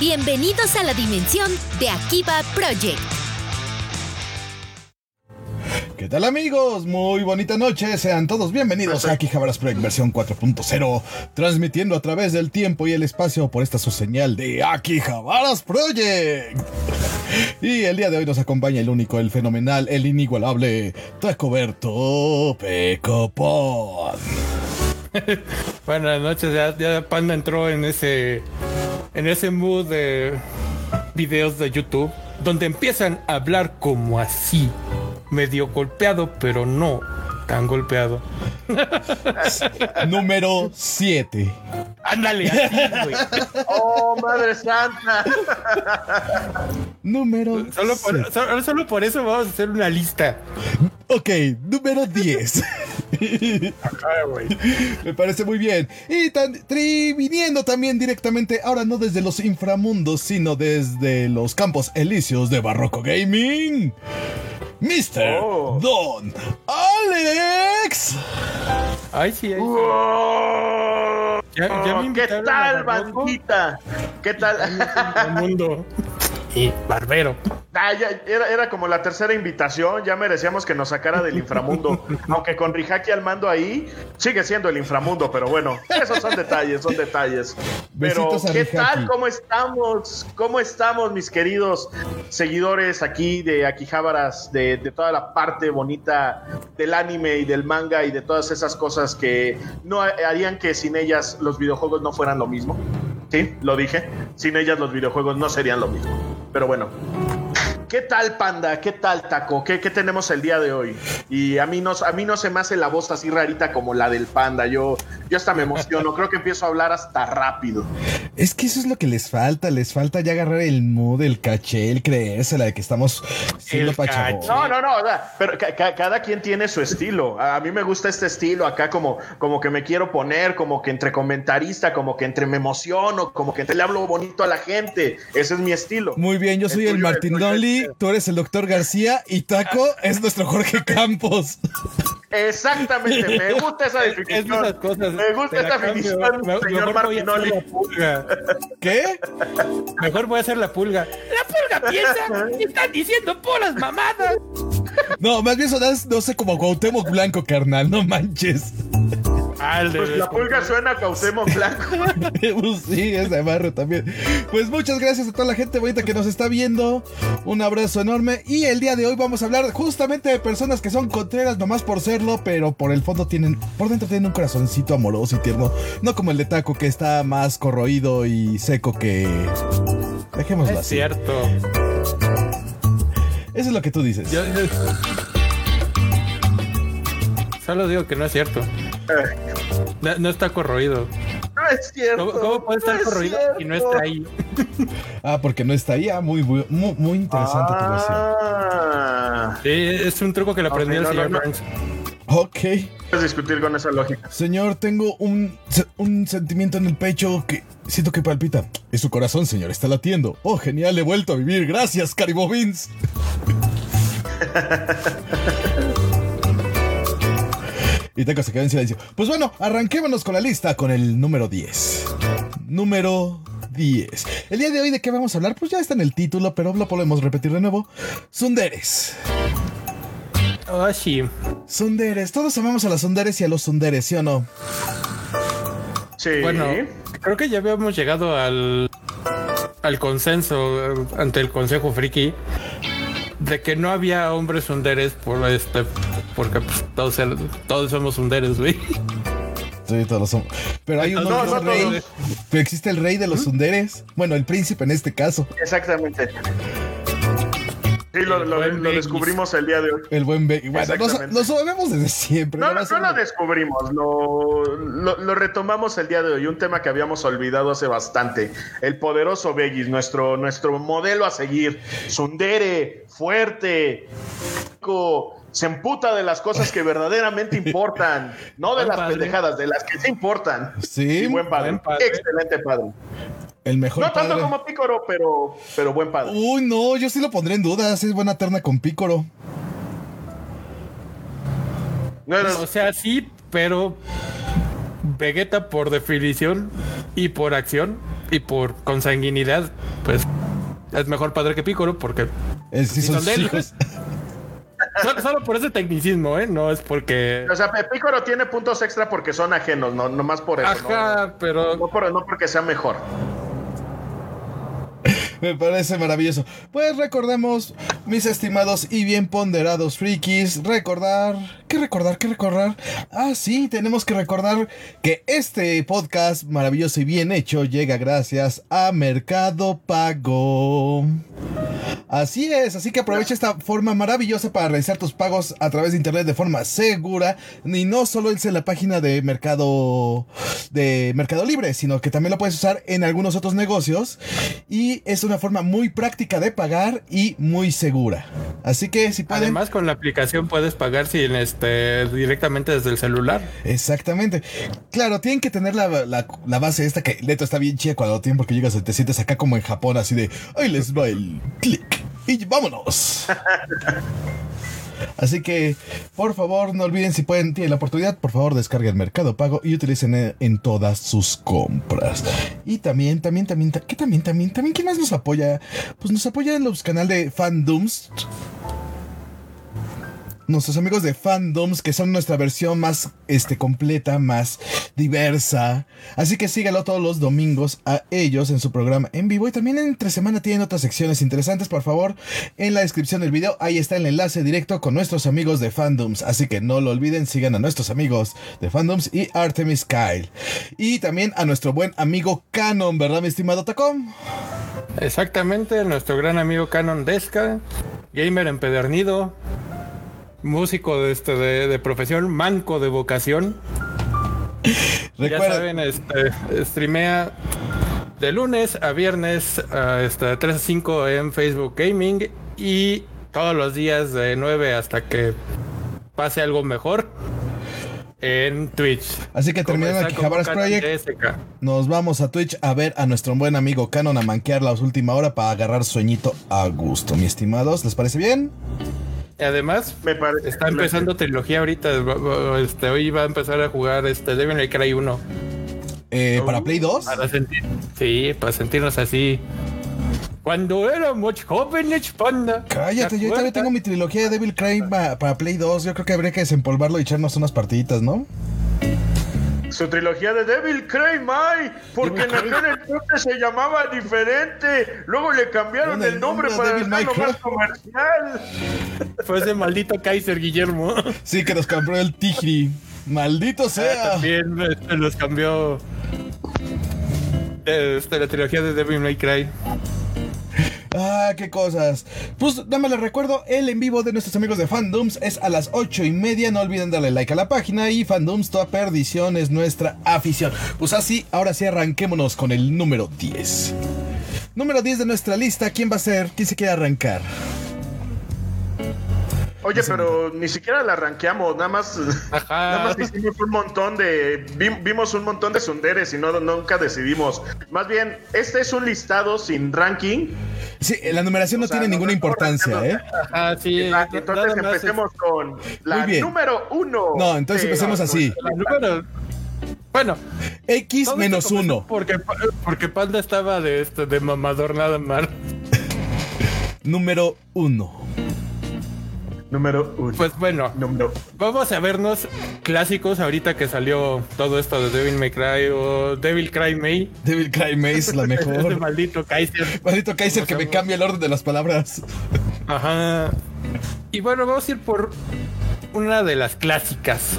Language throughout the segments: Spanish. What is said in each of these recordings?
Bienvenidos a la dimensión de Akiba Project. ¿Qué tal amigos? Muy bonita noche, sean todos bienvenidos a Akihabara's Project versión 4.0, transmitiendo a través del tiempo y el espacio por esta su señal de Akihabara's Project. Y el día de hoy nos acompaña el único, el fenomenal, el inigualable Tacoberto Pecopon. Buenas noches, ya, ya Panda entró en ese en ese mood de videos de YouTube donde empiezan a hablar como así, medio golpeado, pero no tan golpeado. Número 7. Ándale, así, güey. ¡Oh, madre santa! Número Solo por, solo, solo por eso vamos a hacer una lista. Ok, número 10. Me parece muy bien. Y tan, tri- viniendo también directamente, ahora no desde los inframundos, sino desde los campos elíseos de Barroco Gaming. Mr. Oh. Don Alex. Ay, sí, ay, sí. ¡Oh! Ya- ya me ¿Qué tal, bandita? ¿Qué tal? Mundo. Y barbero. Ah, ya, era, era como la tercera invitación, ya merecíamos que nos sacara del inframundo. Aunque con Rijaki al mando ahí, sigue siendo el inframundo, pero bueno, esos son detalles, son detalles. Pero, ¿qué Rijaki. tal? ¿Cómo estamos? ¿Cómo estamos, mis queridos seguidores aquí de Akihabaras, de, de toda la parte bonita del anime y del manga y de todas esas cosas que no harían que sin ellas los videojuegos no fueran lo mismo? Sí, lo dije. Sin ellas los videojuegos no serían lo mismo. Pero bueno. ¿Qué tal, Panda? ¿Qué tal, Taco? ¿Qué, qué tenemos el día de hoy? Y a mí, no, a mí no se me hace la voz así rarita como la del Panda. Yo, yo hasta me emociono. Creo que empiezo a hablar hasta rápido. Es que eso es lo que les falta. Les falta ya agarrar el mood, el caché, el creérsela de que estamos siendo El caché. No, no, no. o sea, pero ca- ca- cada quien tiene su estilo. A, mí me gusta este estilo acá como, como que me quiero poner, como que entre comentarista, como que entre me emociono, como que entre le hablo bonito a la gente. Ese es mi estilo. Muy bien, yo soy el, tuyo, Martín tuyo, Tú eres el doctor García y Taco es nuestro Jorge Campos. Exactamente. Me gusta esa Es de definición. esas cosas. Me gusta esta definición, Me- señor mejor voy a hacer Martinoli. la pulga. ¿Qué? Mejor voy a hacer la pulga. La pulga piensa que están diciendo puras mamadas. No, más bien sonas, no sé, como Cuauhtémoc Blanco, carnal, no manches. Ah, el de- Pues la pulga suena a Cuauhtémoc Blanco. Pues sí, es de barro también. Pues muchas gracias a toda la gente bonita que nos está viendo. Un abrazo enorme. Y el día de hoy vamos a hablar justamente de personas que son contreras nomás por serlo, pero por el fondo tienen, por dentro tienen un corazoncito amoroso y tierno. No como el de Taco que está más corroído y seco que... Dejémoslo Es así. cierto. Eso es lo que tú dices. Yo, yo- Solo digo que no es cierto. No, no está corroído. No es cierto. ¿Cómo, cómo puede estar no es corroído y no está ahí? Ah, porque no está ahí. Ah, muy, muy, muy, interesante tu versión. Ah, Sí, es un truco que le aprendió Ok, no, el señor no, no. Burns. Ok. puedes discutir con esa lógica. Señor, tengo un, un sentimiento en el pecho que siento que palpita. Es su corazón, señor, está latiendo. Oh, genial, he vuelto a vivir. Gracias, Caribovins. y Taco se quedó en silencio. Pues bueno, arranquémonos con la lista con el número 10. Número 10. El día de hoy, ¿de qué vamos a hablar? Pues ya está en el título, pero lo podemos repetir de nuevo. Sunderes. Oh, sí. Sunderes. Todos amamos a las sunderes y a los sunderes, ¿sí o no? Sí. Bueno, creo que ya habíamos llegado al, al consenso eh, ante el Consejo Friki de que no había hombres hunderes por este porque pues, todos, el- todos somos hunderes, güey. Sí, todos son. Pero hay un No, no rey. todos. Pero existe el rey de los sunderes. Bueno, el príncipe en este caso. Exactamente. Sí, lo, lo- descubrimos el día de hoy. El buen Be Bueno, lo, Exactamente. lo sabemos desde siempre. No, no, no uno- lo descubrimos, lo, lo- lo retomamos el día de hoy, un tema que habíamos olvidado hace bastante. El poderoso Begis, nuestro, nuestro modelo a seguir. Sundere, fuerte, co- se emputa de las cosas que verdaderamente importan, no de Buen las padre. pendejadas, de las que sí importan. Sí, Y buen padre, buen padre. excelente padre. el mejor No tanto padre. como Pícoro, pero, pero buen padre. Uy, no, yo sí lo pondré en dudas. Es buena terna con Pícoro. No, no, O sea, sí, pero Vegeta por definición y por acción y por consanguinidad, pues es mejor padre que Piccolo porque Es, sí, son son de él. hijos. solo, solo por ese tecnicismo, ¿eh? No es porque... O sea, Piccolo tiene puntos extra porque son ajenos, no, no más por eso. no- Ajá, pero... No, por- no porque sea mejor. Me parece maravilloso. Pues recordemos, mis estimados y bien ponderados frikis, recordar, ¿qué recordar? ¿Qué recordar? Ah, sí, tenemos que recordar que este podcast maravilloso y bien hecho llega gracias a Mercado Pago. Así es, así que aprovecha esta forma maravillosa para realizar tus pagos a través de internet de forma segura y no solo en la página de Mercado de Mercado Libre, sino que también lo puedes usar en algunos otros negocios y es una forma muy práctica de pagar y muy segura. Así que si pueden Además, con la aplicación puedes pagar sin este directamente desde el celular. Exactamente. Claro, tienen que tener la, la- la base esta que Leto está bien chida cuando tiempo que llegas y te sientes acá como en Japón, así de ahí les va el clic y vámonos. Así que, por favor, no olviden si pueden, tienen la oportunidad, por favor, descarguen Mercado Pago y utilicen en, todas sus compras. Y también, también, también, ta- ¿qué también, también, también, ¿quién más nos apoya? Pues nos apoya en los canales de Fandoms nuestros amigos de Fandoms, que son nuestra versión más este, completa, más diversa. Así que sígalo todos los domingos a ellos en su programa en vivo. Y también entre semana tienen otras secciones interesantes. Por favor, en la descripción del video, ahí está el enlace directo con nuestros amigos de Fandoms. Así que no lo olviden, sigan a nuestros amigos de Fandoms y Artemis Kyle. Y también a nuestro buen amigo Canon, ¿verdad, mi estimado Tacom? Exactamente, nuestro gran amigo Canon Desca, gamer empedernido, músico de, este, de, de profesión, manco de vocación. Ya Recuerda, saben, este, streamea de lunes a viernes a este, de 3 a 5 en Facebook Gaming y todos los días de 9 hasta que pase algo mejor en Twitch. Así que terminando aquí Canon Project. Nos vamos a Twitch a ver a nuestro buen amigo Canon a manquear la última hora para agarrar sueñito a gusto, mi estimados. ¿Les parece bien? Y además, Me parece. está empezando trilogía ahorita. Este, hoy va a empezar a jugar este Devil May Cry 1. Eh, Oh. ¿Para Play 2? Para sentir, sí, para sentirnos así. Cuando éramos jóvenes, panda. Cállate, ¿te yo todavía tengo mi trilogía de Devil Cry pa- para Play 2. Yo creo que habría que desempolvarlo y echarnos unas partiditas, ¿no? Su trilogía de Devil Cry My, porque en aquel entonces se llamaba diferente. Luego le cambiaron el el nombre para May hacerlo más comercial. Fue ese maldito Kaiser Guillermo. Sí, que nos compró el Tigri. Maldito sea. También este, los cambió. Este, la trilogía de Devil May Cry. Ah, qué cosas. Pues nada más les recuerdo, el en vivo de nuestros amigos de Fandoms es a las ocho y media. No olviden darle like a la página y Fandoms, toda perdición es nuestra afición. Pues así, ahora sí arranquémonos con el número 10. Número 10 de nuestra lista, ¿quién va a ser? ¿Quién se quiere arrancar? Oye, pero ni siquiera la rankeamos, nada más, Ajá. nada más hicimos un montón de, vi- vimos un montón de sunderes y no nunca decidimos. Más bien, este es un listado sin ranking. Sí, la numeración no sea, tiene no ninguna importancia. ¿eh? Ajá, sí. Nada entonces más empecemos con la Muy bien. número uno. No, entonces de- empecemos así. es la número- Bueno, X menos 1. Porque, porque Panda estaba de, este, de mamador nada más. Número 1. Número uno. Pues bueno, número vamos a vernos clásicos ahorita que salió todo esto de Devil May Cry o Devil Cry May. Devil Cry Maze es la Este mejor. maldito Kaiser. Maldito Kaiser que me cambia el orden de las palabras. Ajá. Y bueno, vamos a ir por una de las clásicas.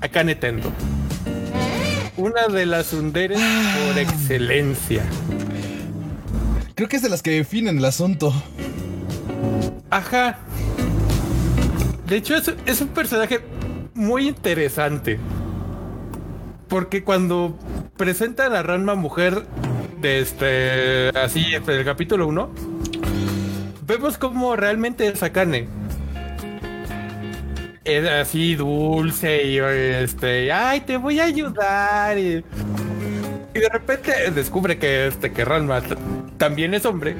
Acá Nintendo. Una de las underes por excelencia. Creo que es de las que definen el asunto. Ajá. De hecho, es, un personaje muy interesante. Porque cuando presentan a Ranma mujer de este así del capítulo 1, vemos como realmente es Akane. Es así dulce y este, ay, te voy a ayudar. Y, de repente descubre que este que Ranma también es hombre.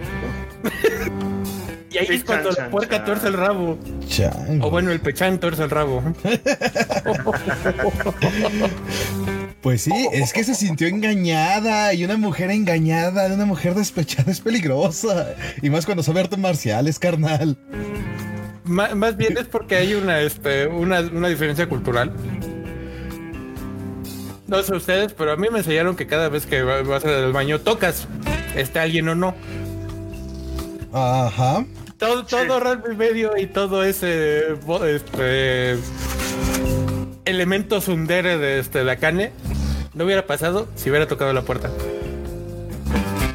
y ahí es cuando chan, la chan, puerca chan. tuerce el rabo. Chango. O bueno, el pechán tuerce el rabo. Pues sí, es que se sintió engañada y una mujer engañada una mujer despechada es peligrosa. Y más cuando sabe arte marciales, carnal. Má- más bien es porque hay una, este, una, una diferencia cultural. No sé ustedes, pero a mí me enseñaron que cada vez que va- vas al baño tocas, esté alguien o no. Ajá. Todo, todo Ranma y medio y todo ese este, elemento sundere de este de Akane no hubiera pasado si hubiera tocado la puerta.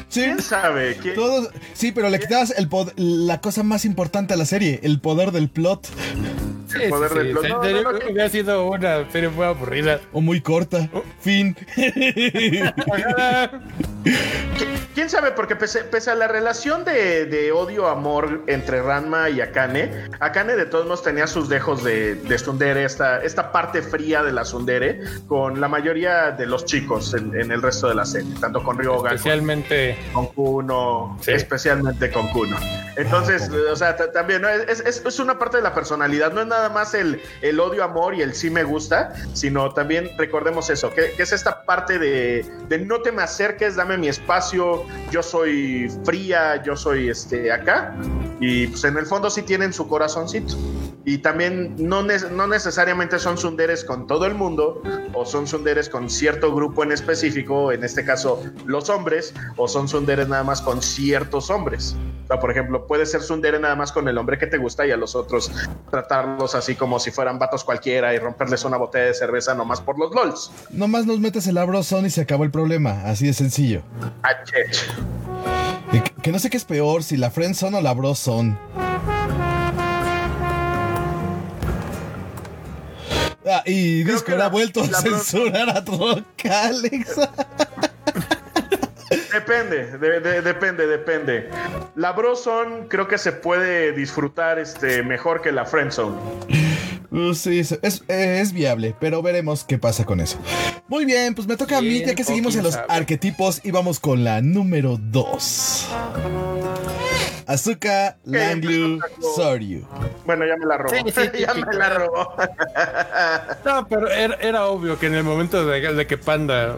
Sí. ¿Quién sabe? ¿Quién- Todos, sí, pero le quitabas el pod- la cosa más importante a la serie, el poder del plot. Sí, poder sí, del sí. plot. No, no, que hubiera sido una serie muy aburrida. O muy corta. Fin. ¿Quién sabe? Porque pese, pese a la relación de, de odio-amor entre Ranma y Akane, Akane de todos modos tenía sus dejos de, de Tsundere, esta, esta parte fría de la Tsundere, con la mayoría de los chicos en, en el resto de la serie, tanto con Ryoga, Especialmente con Kuno, Sí. especialmente con Kuno. Entonces, o sea, ta- también ¿no? es, es- es una parte de la personalidad, no es nada más el, el odio-amor y el sí me gusta, sino también recordemos eso, que, que es esta parte de, de no te me acerques, dame mi espacio, yo soy fría, yo soy este acá, y pues en el fondo sí tienen su corazoncito. Y también no, ne- no necesariamente son sunderes con todo el mundo, o son sunderes con cierto grupo en específico, en este caso los hombres, o son sunderes nada más con ciertos hombres. O sea, por ejemplo, puede ser sundere nada más con el hombre que te gusta y a los otros tratarlos así como si fueran vatos cualquiera y romperles una botella de cerveza nomás por los LOLs. Nomás nos metes el abrozón y se acabó el problema. Así de sencillo. Ah, que- que no sé qué es peor, si la friendzone o la brozone. Ah, y Creo Discord ha vuelto a la censurar a Troca, Alex. Depende, de- de- depende, depende. La Brozone creo que se puede disfrutar este, mejor que la Friendzone. Uh, sí, es, es, es viable, pero veremos qué pasa con eso. Muy bien, pues me toca a mí, ya que seguimos en los sabe. arquetipos y vamos con la número 2. Azuka Langlu Soryu. Bueno, ya me la robó. Sí, sí, ya me la robó. No, pero era, era obvio que en el momento de, de que Panda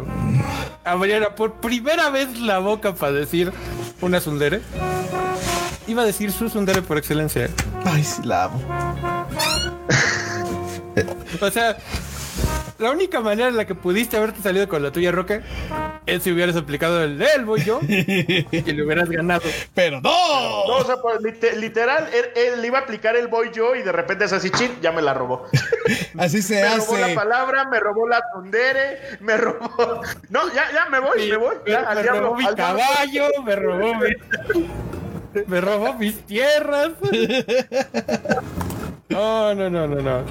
abriera por primera vez la boca para decir una sundere, iba a decir su sundere por excelencia. Ay, sí la amo. O sea, la única manera en la que pudiste haberte salido con la tuya, Roque, es si hubieras aplicado el de él, voy yo, y le hubieras ganado. Pero no. No, o sea, pues, lite- literal, él, él iba a aplicar el voy yo y de repente es así, chin, ya me la robó. Así se me robó la hace. palabra, me robó la tundere, me robó. No, ya, ya me voy, me voy. Ya, me, robó mi caballo, me robó mi- me robó mis tierras. No, no, no, no, no.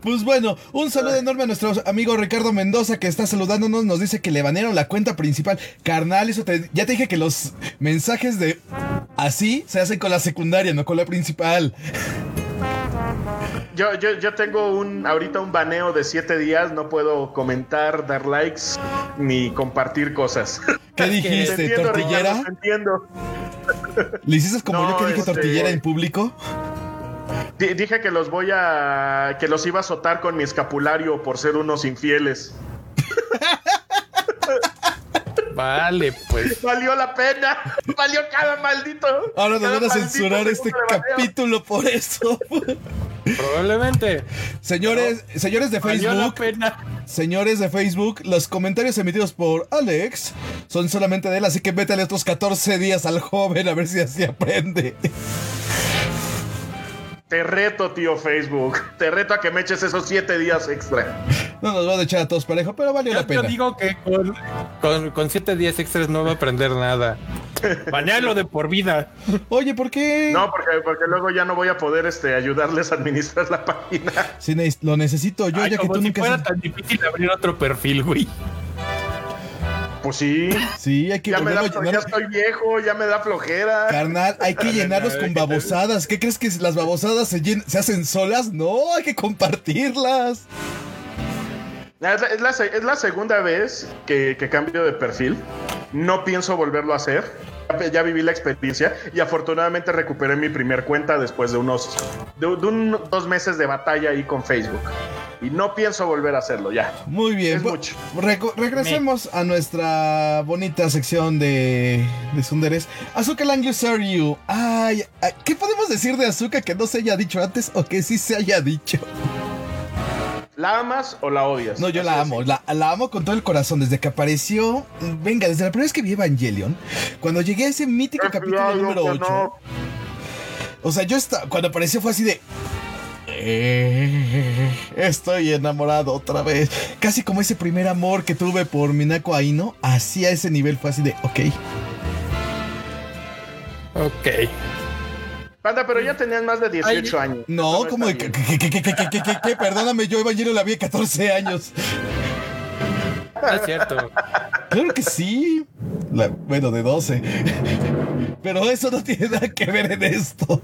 Pues bueno, un saludo enorme a nuestro amigo Ricardo Mendoza que está saludándonos. Nos dice que le banearon la cuenta principal. Carnal, eso te- ya te dije que los mensajes de así se hacen con la secundaria, no con la principal. Yo, yo, yo tengo un ahorita un baneo de siete días, no puedo comentar, dar likes ni compartir cosas. ¿Qué Te dijiste? entiendo, ¿Tortillera? Ricardo, entiendo. ¿Le hiciste como No, yo que dije este, tortillera en público? Di- Dije que los voy a. que los iba a azotar con mi escapulario por ser unos infieles. Vale, pues. Valió la pena. Valió cada maldito. Ahora nos van a censurar este capítulo por eso. Probablemente. señores, señores de Valió la Facebook, pena. señores de Facebook, los comentarios emitidos por Alex son solamente de él, así que métale otros 14 días al joven a ver si así aprende. Te reto, tío Facebook. Te reto a que me eches esos siete días extra. No nos van a echar a todos parejo, pero valió Yo, la pena. yo digo que con, con, con siete días extras no va a aprender nada. Banealo de por vida. Oye, ¿por qué? No, porque, porque luego ya no voy a poder este, ayudarles a administrar la página. Si ne- lo necesito yo, Ay, ya que tú si nunca... fuera has- tan difícil abrir otro perfil, güey. Pues sí. Sí, hay que Ya me da, a ya llenar. estoy viejo, ya me da flojera. Carnal, hay que llenarlos con babosadas. ¿Qué crees que las babosadas se, llen- se hacen solas? No, hay que compartirlas. Es la, es la se- es la segunda vez que, que cambio de perfil. No pienso volverlo a hacer. Ya, ya viví la experiencia y afortunadamente recuperé mi primer cuenta después de unos de, de un- dos meses de batalla ahí con Facebook. Y no pienso volver a hacerlo, ya. Muy bien. Es mucho. regresemos a nuestra bonita sección de, de Sunderes. Azuka Lang You. Ay, ay, ¿qué podemos decir de Azuka que no se haya dicho antes o que sí se haya dicho? ¿La amas o la odias? No, yo la amo, la, la amo con todo el corazón. Desde que apareció, venga, desde la primera vez que vi Evangelion, cuando llegué a ese mítico Es capítulo número que 8, no. o sea, yo estaba, cuando apareció fue así de... "Eh, estoy enamorado otra vez. Casi como ese primer amor que tuve por Minako Aino, así a ese nivel fue así de, ok. Ok. Panda, pero ya tenías más de 18 años. No, como de que, perdóname, yo Evangelion la vi a 14 años. No es cierto. Claro que sí. La- bueno, de 12. Pero eso no tiene nada que ver en esto.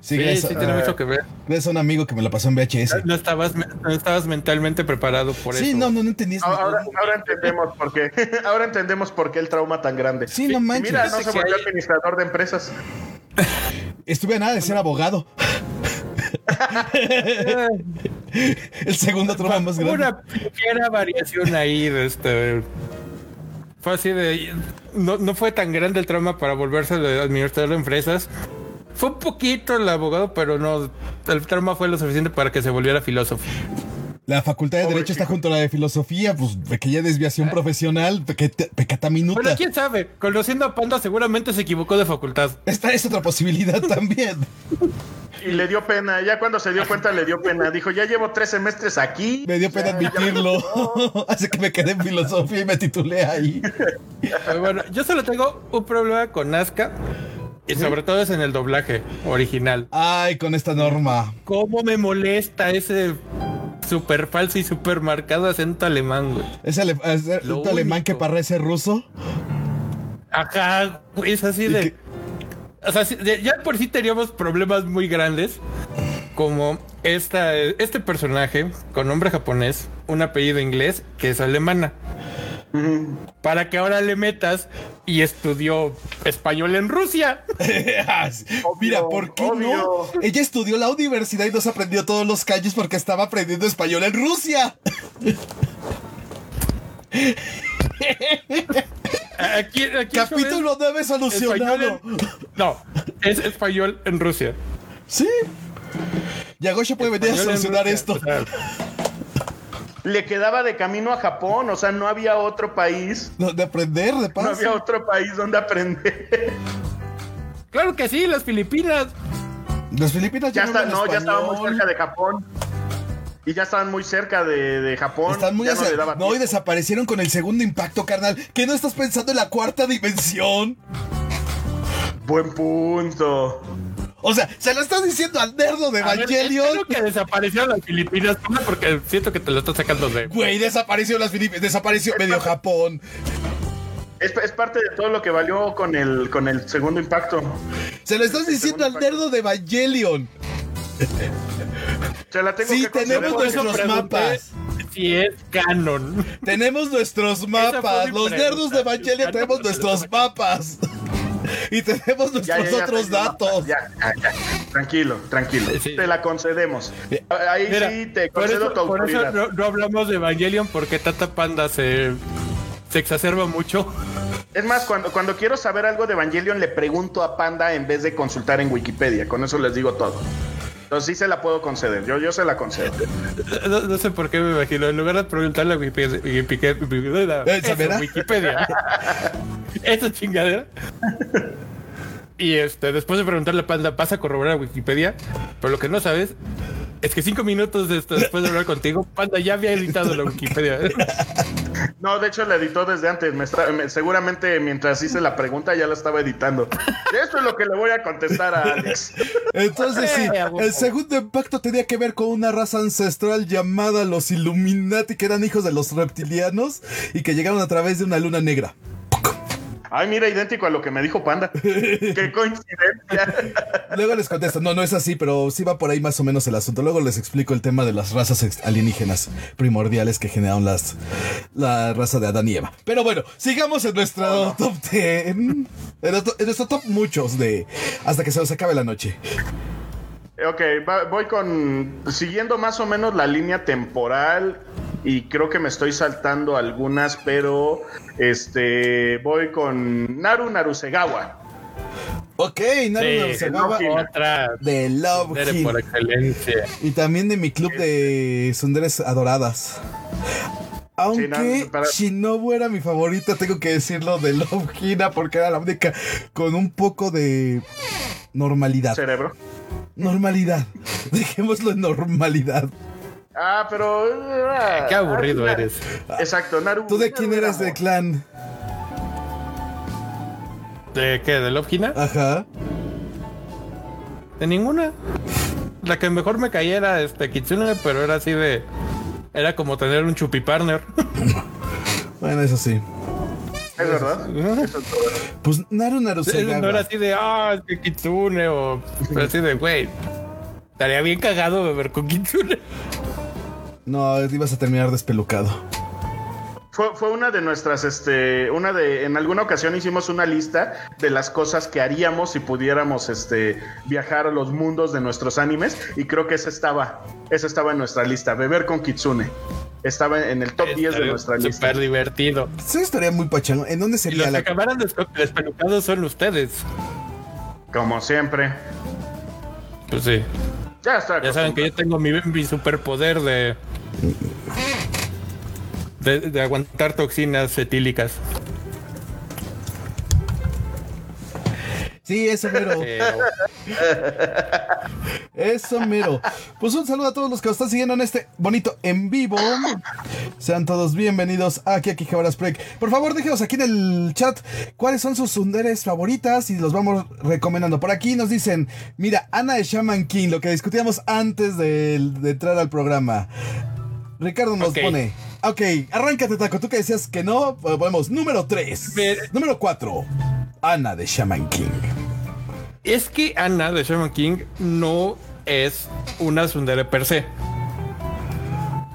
Sí, Sí, gracias, sí tiene mucho que ver. gracias a un amigo que me lo pasó en VHS. No estabas, no estabas mentalmente preparado por Sí, eso. no, no, no entendí. Ahora, ahora entendemos por qué. Ahora entendemos por qué el trauma tan grande. Sí, no manches. Mira, no se volvió hay- administrador de empresas. Estuve a nada de ser abogado. El segundo trauma más grande. Una ligera variación ahí de este. Fue así de. No, no fue tan grande el trauma para volverse de administrador de empresas. Fue un poquito el abogado, pero no. El trauma fue lo suficiente para que se volviera filósofo. La facultad de Pobre Derecho está junto a la de Filosofía, pues pequeña desviación profesional, pequete- pecata minuta. Bueno, quién sabe. Conociendo a Panda, seguramente se equivocó de facultad. Esta es otra posibilidad también. Y le dio pena. Ya cuando se dio cuenta, le dio pena. Dijo, ya llevo tres semestres aquí. Me dio pena admitirlo. Así que me quedé en filosofía y me titulé ahí. Pero bueno, yo solo tengo un problema con Nazca. Y sobre todo es en el doblaje original. Ay, con esta norma. ¿Cómo me molesta ese súper falso y súper marcado acento alemán, güey? Es el, es el Lo alemán que parece ruso. Ajá, güey, es así ¿Y de. O sea, sí, de- ya por sí teníamos problemas muy grandes. Como esta, este personaje con nombre japonés, un apellido inglés que es alemana. Para que ahora le metas y estudió español en Rusia. Mira, ¿por qué obvio. no? Ella estudió la universidad y no se aprendió todos los calles porque estaba aprendiendo español en Rusia. Aquí, aquí Capítulo 9 es solucionado. español en- No, es español en Rusia. Sí. Yagosha puede venir a Español solucionar Rusia. esto. O sea, Le quedaba de camino a Japón. O sea, no había otro país. No, de aprender, de No paso. había otro país donde aprender. claro que sí, las Filipinas. Las Filipinas Ya ya, está, no, ya estaba muy cerca de Japón. Y ya estaban muy cerca de, de Japón. Están muy ya no hacia- daba No, y desaparecieron con el segundo impacto, carnal. ¿Qué no estás pensando en la cuarta dimensión? Buen punto. O sea, se lo estás diciendo al nerdo de Evangelion. espero que desaparecieron las Filipinas, porque siento que te lo estás sacando de. Güey, desapareció las Filipinas, desapareció medio Japón. Es, es parte de todo lo que valió con el, con el segundo impacto. Se lo estás diciendo al nerdo de Evangelion. Se la tengo Sí, que tenemos nuestros mapas. Si es canon. Tenemos nuestros mapas. Los nerdos de Evangelion tenemos nuestros mapas. Y tenemos nuestros Ya, ya, ya, otros ya, datos. ya, ya, ya. Tranquilo, tranquilo. Sí. Te la concedemos. Ahí Mira, sí te concedo tu por eso autoridad. no, no hablamos de Evangelion porque Tata Panda se, se exacerba mucho. Es más, cuando, cuando quiero saber algo de Evangelion, le pregunto a Panda en vez de consultar en Wikipedia. Con eso les digo todo. Entonces sí se la puedo conceder. Yo, yo se la concedo. No, no sé por qué me imagino. En lugar de preguntarle a Wikipedia, Wikipedia. Wikipedia esa chingadera. Y este, después de preguntarle a Panda, ¿vas a corroborar a Wikipedia? Pero lo que no sabes es que cinco minutos después de hablar contigo, Panda ya había editado la Wikipedia. No, de hecho la editó desde antes. Me está- me- seguramente mientras hice la pregunta ya la estaba editando. Eso es lo que le voy a contestar a Alex. Entonces sí, Eh, el segundo impacto tenía que ver con una raza ancestral llamada los Illuminati, que eran hijos de los reptilianos y que llegaron a través de una luna negra. Ay, mira, idéntico a lo que me dijo Panda. Qué coincidencia. Luego les contesto, no, no es así, pero sí va por ahí más o menos el asunto. Luego les explico el tema de las razas alienígenas primordiales que generaron las, la raza de Adán y Eva. Pero bueno, sigamos en nuestro top 10. En nuestro, en nuestro top muchos de hasta que se nos acabe la noche. Ok, va- voy con. Siguiendo más o menos la línea temporal. Y creo que me estoy saltando algunas, pero. Este. Voy con Naru Narusegawa. Ok, Naru Sí, Narusegawa Love Otra de Love por excelencia. Y también de mi club de sunderes adoradas. Aunque Sí, no, para- Shinobu era mi favorita, tengo que decirlo de Love Hina porque era la única con un poco de normalidad. Cerebro. Normalidad. Dejémoslo en normalidad. Ah, pero. ah, Qué aburrido ah, eres. Exacto, Naru. ¿Tú de Naru quién era eres de clan? ¿De qué? ¿De Love Hina? Ajá. De ninguna. La que mejor me caía era este Kitsune, pero era así de. Era como tener un chupi partner. Bueno, eso sí. Es verdad. Eso es todo. Pues Naru no era así de, ah, es que Kitsune o. Pero así de, güey. Estaría bien cagado beber con Kitsune. No, ibas a terminar despelucado. Fue, fue una de nuestras, este, una de, en alguna ocasión hicimos una lista de las cosas que haríamos si pudiéramos, este, viajar a los mundos de nuestros animes y creo que esa estaba, esa estaba en nuestra lista, beber con Kitsune. Estaba en el top 10 de nuestra lista. Súper divertido. Sí, estaría muy pachano. ¿En dónde Y sería los que la.? acabaran des- despelucados son ustedes. Como siempre. Pues sí. Ya está. Ya saben que yo tengo mi, mi superpoder de, de. de aguantar toxinas etílicas. Sí, eso mero. Pero- Eso mero. Pues un saludo a todos los que nos están siguiendo en este bonito en vivo. Sean todos bienvenidos aquí a Kijabaras Project. Por favor, déjenos aquí en el chat cuáles son sus sunderes favoritas y los vamos recomendando. Por aquí nos dicen, mira, Ana de Shaman King, lo que discutíamos antes de, de entrar al programa. Ricardo nos Ok. pone. Ok, arráncate, Taco. Tú que decías que no, pues ponemos número 3. Ver- Número 4. Ana de Shaman King. Es que Anna de Shaman King no es una tsundere per se.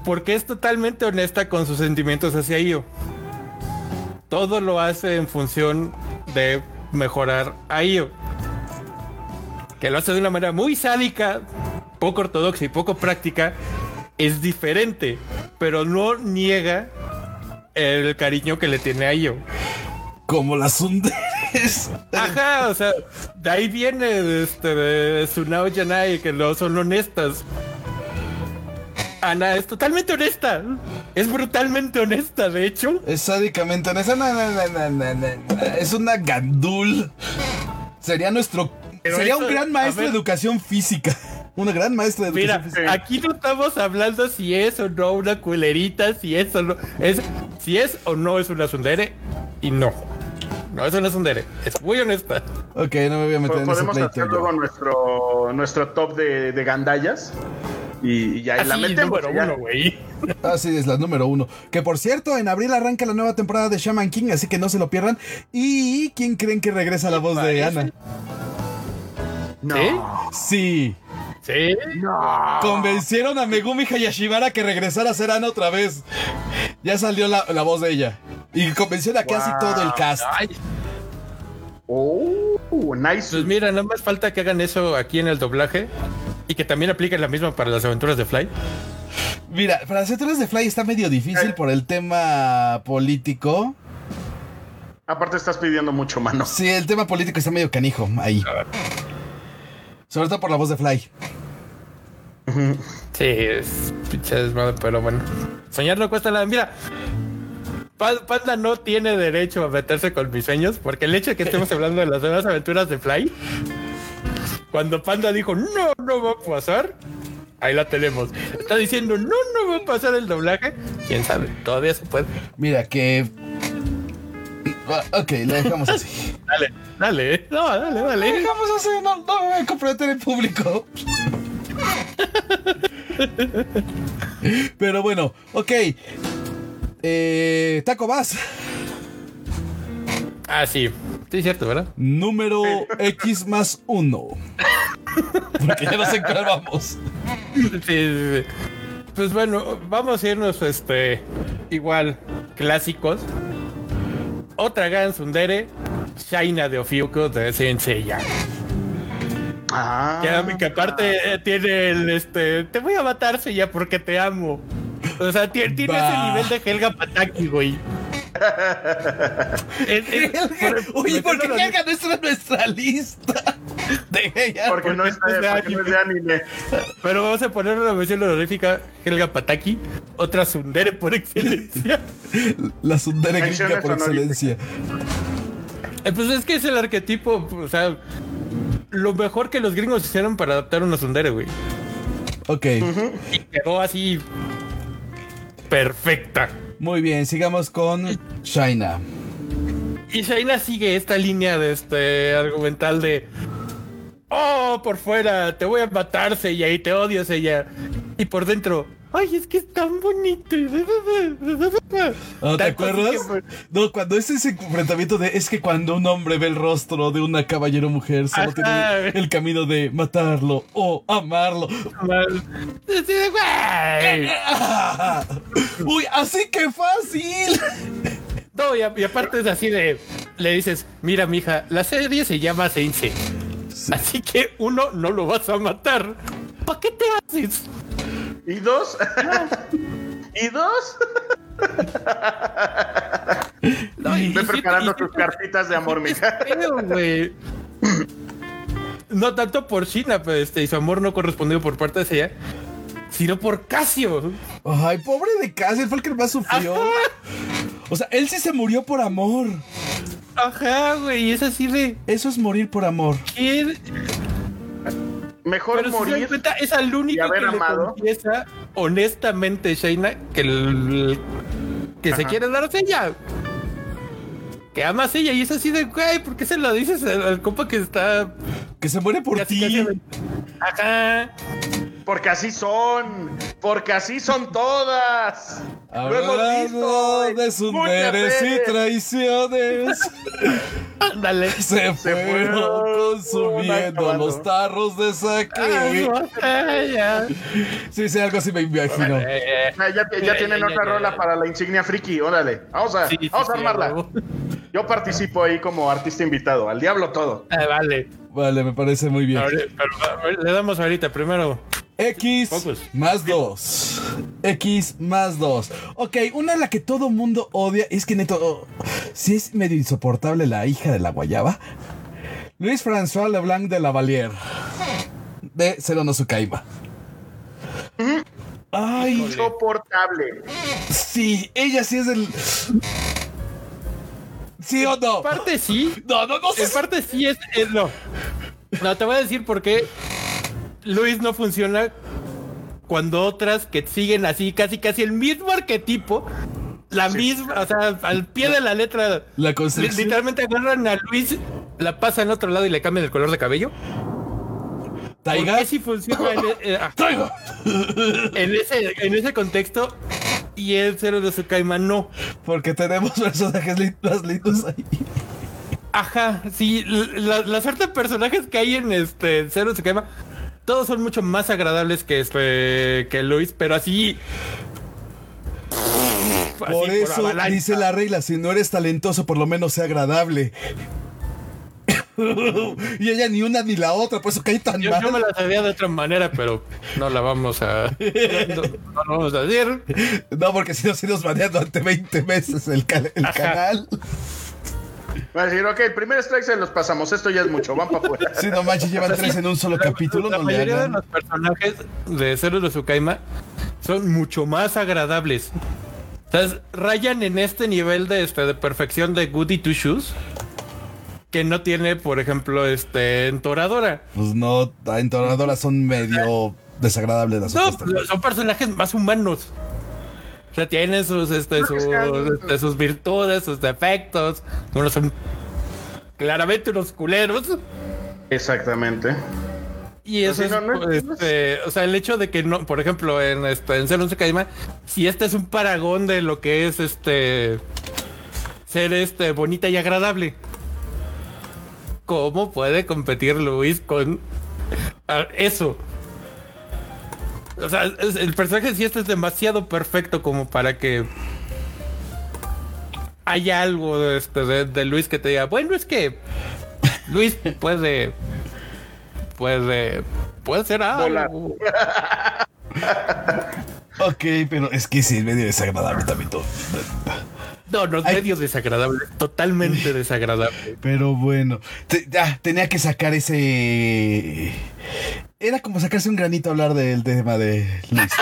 Porque es totalmente honesta con sus sentimientos hacia Io. Todo lo hace en función de mejorar a Io. Que lo hace de una manera muy sádica, poco ortodoxa y poco práctica. Es diferente, pero no niega el cariño que le tiene a Io. Como las sunderes. Ajá, o sea, de ahí viene este, de Sunao Yanai, que no son honestas. Ana es totalmente honesta. Es brutalmente honesta, de hecho. Es sádicamente honesta. No, no, no. Es una gandul. Sería nuestro. Pero sería eso- un gran maestro de educación física. Una gran maestra de educación Mira, física. aquí no estamos hablando si es o no una culerita, si es o no. Es, si es o no es una sundere. Y no. No es una sundere. Es muy honesta. Ok, no me voy a meter en ese Podemos hacer luego nuestro, nuestro top de, de gandallas. Y, y ahí la Así, metemos. número ya. uno, güey. Así es, la número uno. Que por cierto, en abril arranca la nueva temporada de Shaman King, así que no se lo pierdan. ¿Y quién creen que regresa la voz de? Ana? No. Sí. Sí. Convencieron a Megumi Hayashibara que regresara a ser Ana otra vez. Ya salió la, la voz de ella. Y convencieron a casi todo el cast. Ay, Oh, nice. Pues mira, nada más falta que hagan eso aquí en el doblaje y que también apliquen la misma para las aventuras de Fly. Mira, para las aventuras de Fly está medio difícil por el tema político. Aparte estás pidiendo mucho, mano. Sí, el tema político está medio canijo ahí. Sobre todo por la voz de Fly. Sí, es pinche desmadre, pero bueno. Soñar no cuesta nada. Mira, Pa- Panda no tiene derecho a meterse con mis sueños porque el hecho de que estemos hablando de las nuevas aventuras de Fly, cuando Panda dijo no, no va a pasar, ahí la tenemos. Está diciendo no, no va a pasar el doblaje. Quién sabe, todavía se puede. Mira, que. Ok, la dejamos así. Dale, dale, no, dale, La dale. dejamos así, no, no me voy a comprometer en público. Pero bueno, ok. Eh, Taco vas. Ah, sí, sí, es cierto, ¿verdad? Número X más uno. Porque ya no sé en cuál vamos. Sí, sí, sí. Pues bueno, vamos a irnos, este, igual, clásicos. Otra gran Sundere, Shaina de Ofiuco de Senseiya. Ah, Que, que aparte eh, tiene el este. Te voy a matar, ya porque te amo. O sea, tiene, tiene ese nivel de Helga Pataki, güey. Es- es- por- Oye, ¿por qué Helga no está en nuestra lista? Porque no es, de porque no es de anime. Pero vamos a poner una mención honorífica Helga Pataki, otra Sundere por excelencia. La Sundere gringa por excelencia. Eh, Pues es que es el arquetipo, o sea, lo mejor que los gringos hicieron para adaptar una Sundere, güey. Ok, Y quedó así perfecta. muy bien, sigamos con Shaina. Y Shaina sigue esta línea de este argumental de Oh, por fuera, te voy a matar, Seiya, y te odio, Seiya. Y por dentro, ay, es que es tan bonito. ¿No te acuerdas? que, No, cuando es ese enfrentamiento de es que cuando un hombre ve el rostro de una caballero mujer, solo Ajá. tiene el camino de matarlo o amarlo. Uy, así que fácil. No, y, a- y aparte es así de, le dices, mira, mija, la serie se llama Sensei. Así que uno no lo vas a matar. ¿Para qué te haces? ¿Y dos? ¿Y dos? No, y- Ve y- preparando y- tus cartitas de amor, mija. No tanto por China, pues, este, y su amor no correspondido por parte de ella, sino por Casio. Ay, pobre de Cassian, fue el que más sufrió. O sea, él sí se murió por amor. Ajá, güey, y es así de. Eso es morir por amor. ¿qué? Mejor Pero si se morir. cuenta, es al único que amado. le confiesa honestamente Shaina que, el- que se quiere dar a ella. Que ama a ella y es así de, güey, ¿por qué se lo dices al, al compa que está Que se muere por ti. Ajá. Porque así son. Porque así son todas. Lo hemos Hablando visto. de muchas sunderes y traiciones. Ándale. Se, Se fueron fueron consumiendo acabando. los tarros de saque. Sí, sí, algo así me imagino. Eh, Ah, Ya, ya- ya tienen otra rola para la insignia friki. Órale. Vamos a, sí, sí, vamos a armarla. Yo participo ahí como artista invitado. Al diablo todo. Ah, vale. Vale, me parece muy bien. Pero, le damos ahorita primero. X Focus. más 2. X más 2. Ok, una a la que todo mundo odia. Es que neto, oh, sí es medio insoportable la hija de la guayaba. Luis François Leblanc de Lavalier. De Cero no Sukaima. Ay, Insoportable. sí, ella sí es el. ¿Sí o no? En parte sí. No, no, no. En parte sí es, es no. No, te voy a decir por qué Luis no funciona cuando otras que siguen así, casi casi el mismo arquetipo, la misma, o sea, al pie de la letra. La li- construcción. Literalmente agarran a Luis, la pasan al otro lado y le cambian el color de cabello. ¿Por Taiga. qué sí funciona en, e- eh, ah, Taiga. en ese, en ese contexto? Y el cero de su caima no. Porque tenemos personajes li- más lindos ahí. Ajá, sí, la, la suerte de personajes que hay en este Cero de su caima, todos son mucho más agradables que este que Luis, pero así. así Por eso dice la regla, si no eres talentoso, por lo menos sea agradable. y ella ni una ni la otra, por eso cae tan Yo, mal. yo me la sabía de otra manera, pero no la vamos a. No, no la vamos a decir. No, porque si no, si nos banean durante 20 meses el, el Ajá. canal. Va a decir, ok, el primer strike se los pasamos. Esto ya es mucho. Van para afuera. Si no manches, llevan tres en un solo capítulo, La mayoría de los personajes de Cero de su caima son mucho más agradables. O sea, rayan en este nivel de, este, de perfección de Goody Two Shoes que no tiene, por ejemplo, este Entoradora. Pues no, en Toradora son medio desagradables las No, otras. son personajes más humanos. O sea, tienen sus, este, sus, este, sus virtudes, sus defectos. Unos son claramente unos culeros. Exactamente. Y eso Pues sí, es, no, no es- este, o sea, el hecho de que no, por ejemplo, en este, en Zero se Caima, si este es un paragón de lo que es este ser este bonita y agradable. ¿Cómo puede competir Luis con eso? O sea, es- el personaje si este es demasiado perfecto como para que haya algo de, este, de, de Luis que te diga, bueno, es que Luis puede puede, puede ser algo. Ok, pero es que sí, es medio desagradable también todo. No, no es Ay. medio desagradable, totalmente desagradable. Pero bueno, te- ya, tenía que sacar ese... Era como sacarse un granito a hablar del tema de Luis.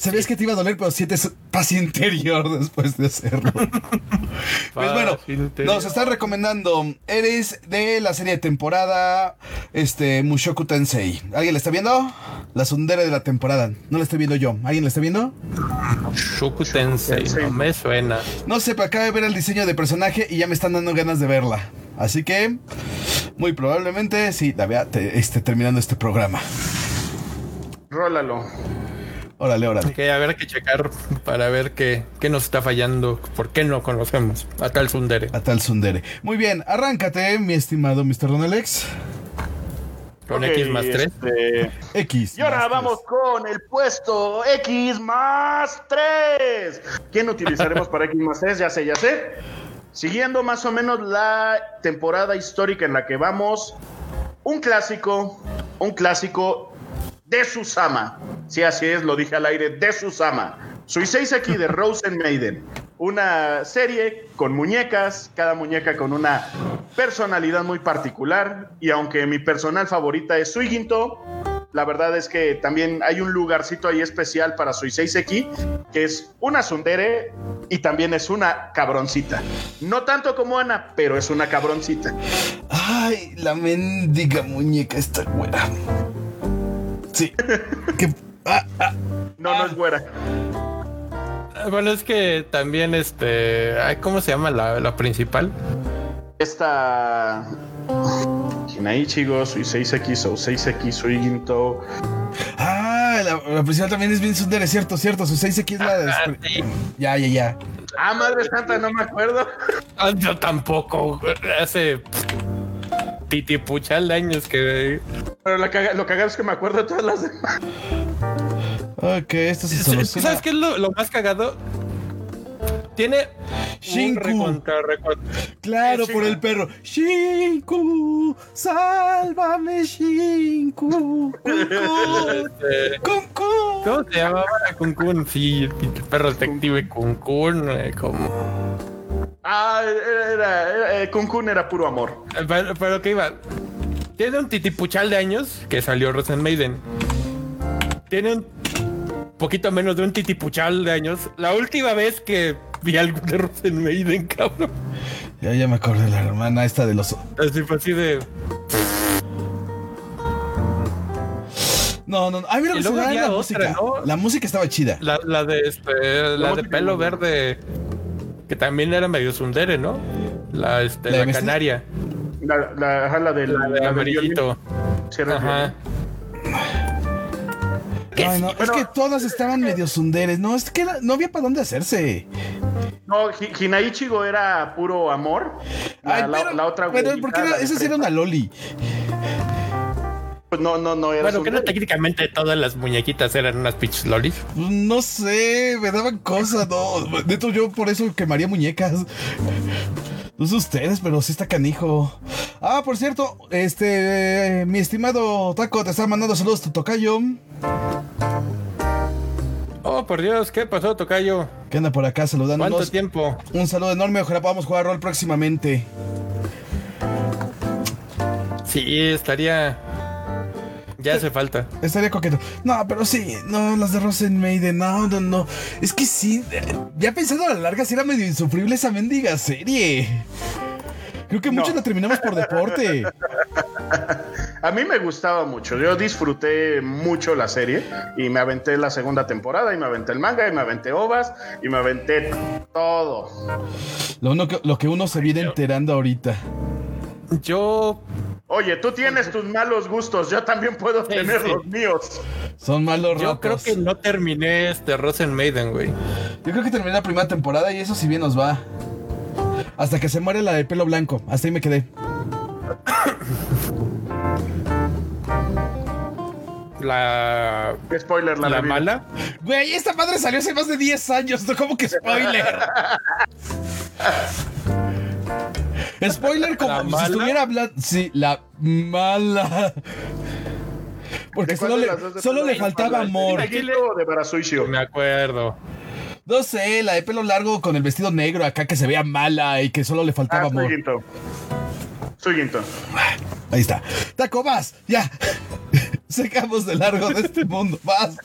Sabías que te iba a doler, pero sientes paz interior después de hacerlo. Pues bueno, nos están recomendando. Eres de la serie de temporada este Mushoku Tensei. ¿Alguien la está viendo? La sundere de la temporada. No la estoy viendo yo. ¿Alguien la está viendo? Shuku Tensei, no me suena. No sé, pero acabo de ver el diseño de personaje y ya me están dando ganas de verla. Así que, muy probablemente, sí, la vea te- este, terminando este programa. Rólalo. Órale, órale. Ver, hay que checar para ver qué, qué nos está fallando, por qué no conocemos a tal Sundere. A tal Sundere. Muy bien, arráncate, mi estimado Mr. Don Alex. Con Ok, X más 3. este, X. Y ahora más vamos con el puesto X más 3. ¿Quién utilizaremos para X más 3? Ya sé, ya sé. Siguiendo más o menos la temporada histórica en la que vamos, un clásico, un clásico de Susama. Sí, así es, lo dije al aire, de Susama. Suiseiseki de Rosen Maiden. Una serie con muñecas, cada muñeca con una personalidad muy particular. Y aunque mi personal favorita es Suiginto, la verdad es que también hay un lugarcito ahí especial para Suiseiseki, que es una Sundere y también es una cabroncita. No tanto como Ana, pero es una cabroncita. Ay, la mendiga muñeca esta güera. Sí. que, ah, ah, No, no es güera. Bueno, es que también este. ¿Cómo se llama la, la principal? Esta. Hinaichigo, Suiseiseki, Souseiseki, Suiginto. ah, la, la principal también es bien Sundere, cierto, cierto. Su 6X es la de. Ah, sí. Ya, ya, ya. Ah, madre santa, no me acuerdo. Ah, yo tampoco. Hace titipuchal de años que. Pero la caga- lo cagado es que me acuerdo de todas las demás. Ok, esto se soluciona. ¿Sabes qué es lo, lo más cagado? Tiene. Shinku. Recontra, recontra- Claro, por el perro. Shinku, sálvame, Shinku. Kunku. ¿Cómo se llamaba Kun Kun? Sí, el perro detective Kun Kun. eh, como. Ah, era, era, era- eh, era puro amor. Pero, pero que iba. Tiene un titipuchal de años que salió Rosen Maiden. Tiene un poquito menos de un titipuchal de años. La última vez que vi algo de Rosen Maiden, cabrón. Ya, ya me acordé de la hermana esta de los. Así fue así de. No, no, no. A mí me Y luego había la otra, música. ¿no? La música estaba chida. La, la de este. La de pelo verde. Que también era medio sundere, ¿no? La, este, ¿La canaria. La, la, la del, La de amarillito. Sí, Ajá. No, es que todas estaban medio sunderes. No, es que era- no había para dónde hacerse. No, Hi- Hinaichigo era puro amor. La, Ay, pero, la otra pero porque era, de esa sí era una loli. Pues no, no, no era Bueno, que no técnicamente todas las muñequitas eran unas pitch lolis. No sé, me daban cosas, no. Neto, yo por eso quemaría muñecas. No sé ustedes, pero sí está canijo. Ah, por cierto, este, mi estimado Taco, te está mandando saludos tu tocayo. Oh, por Dios, ¿qué pasó, Tocayo? Que anda por acá ¿Cuánto saludándonos. tiempo? Un saludo enorme, ojalá podamos jugar rol próximamente. Sí, estaría. Ya hace falta. Estaría coqueto. No, pero sí, no, las de Rosen Maiden, no, no, no. Es que sí, ya pensando a la larga, sí era medio insufrible esa mendiga serie. Creo que muchos No. la terminamos por deporte. A mí me gustaba mucho. Yo disfruté mucho la serie y me aventé la segunda temporada y me aventé el manga y me aventé ovas y me aventé todo. Lo, uno que, lo que uno se viene enterando ahorita. Yo. Oye, tú tienes tus malos gustos, yo también puedo Sí, tener sí. los míos. Son malos Yo creo ratos. que no terminé este Rosen Maiden, güey. Yo creo que terminé la primera temporada y eso si bien nos va. Hasta que se muere la de pelo blanco. Hasta ahí me quedé. La. Spoiler, la, mala. Güey, esta madre salió hace más de 10 años. No como que spoiler. Spoiler como ¿La si estuviera hablando. Sí, la mala. Porque ¿De cuál solo le, solo le faltaba ¿De amor. De Barasuicio? Me acuerdo. No sé, la de pelo largo con el vestido negro acá que se vea mala y que solo le faltaba Ah, amor. soy Ginto. Soy Ginto. Ahí está. Taco, vas, ya. Secamos de largo de este mundo. Vas.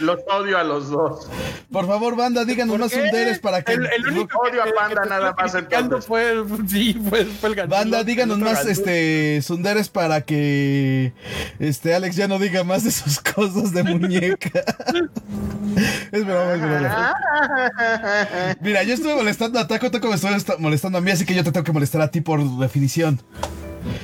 Los odio a los dos. Por favor, banda, díganos más sunderes para que. El, el único Odio a te nada más, entonces. fue sí, fue, fue el ganador. Banda, díganos más ganador. este sunderes para que este Alex ya no diga más de sus cosas de muñeca. es broma, es broma. Mira, yo estuve molestando a Taco, Taco me estuvo esta- molestando a mí, así que yo te tengo que molestar a ti por definición.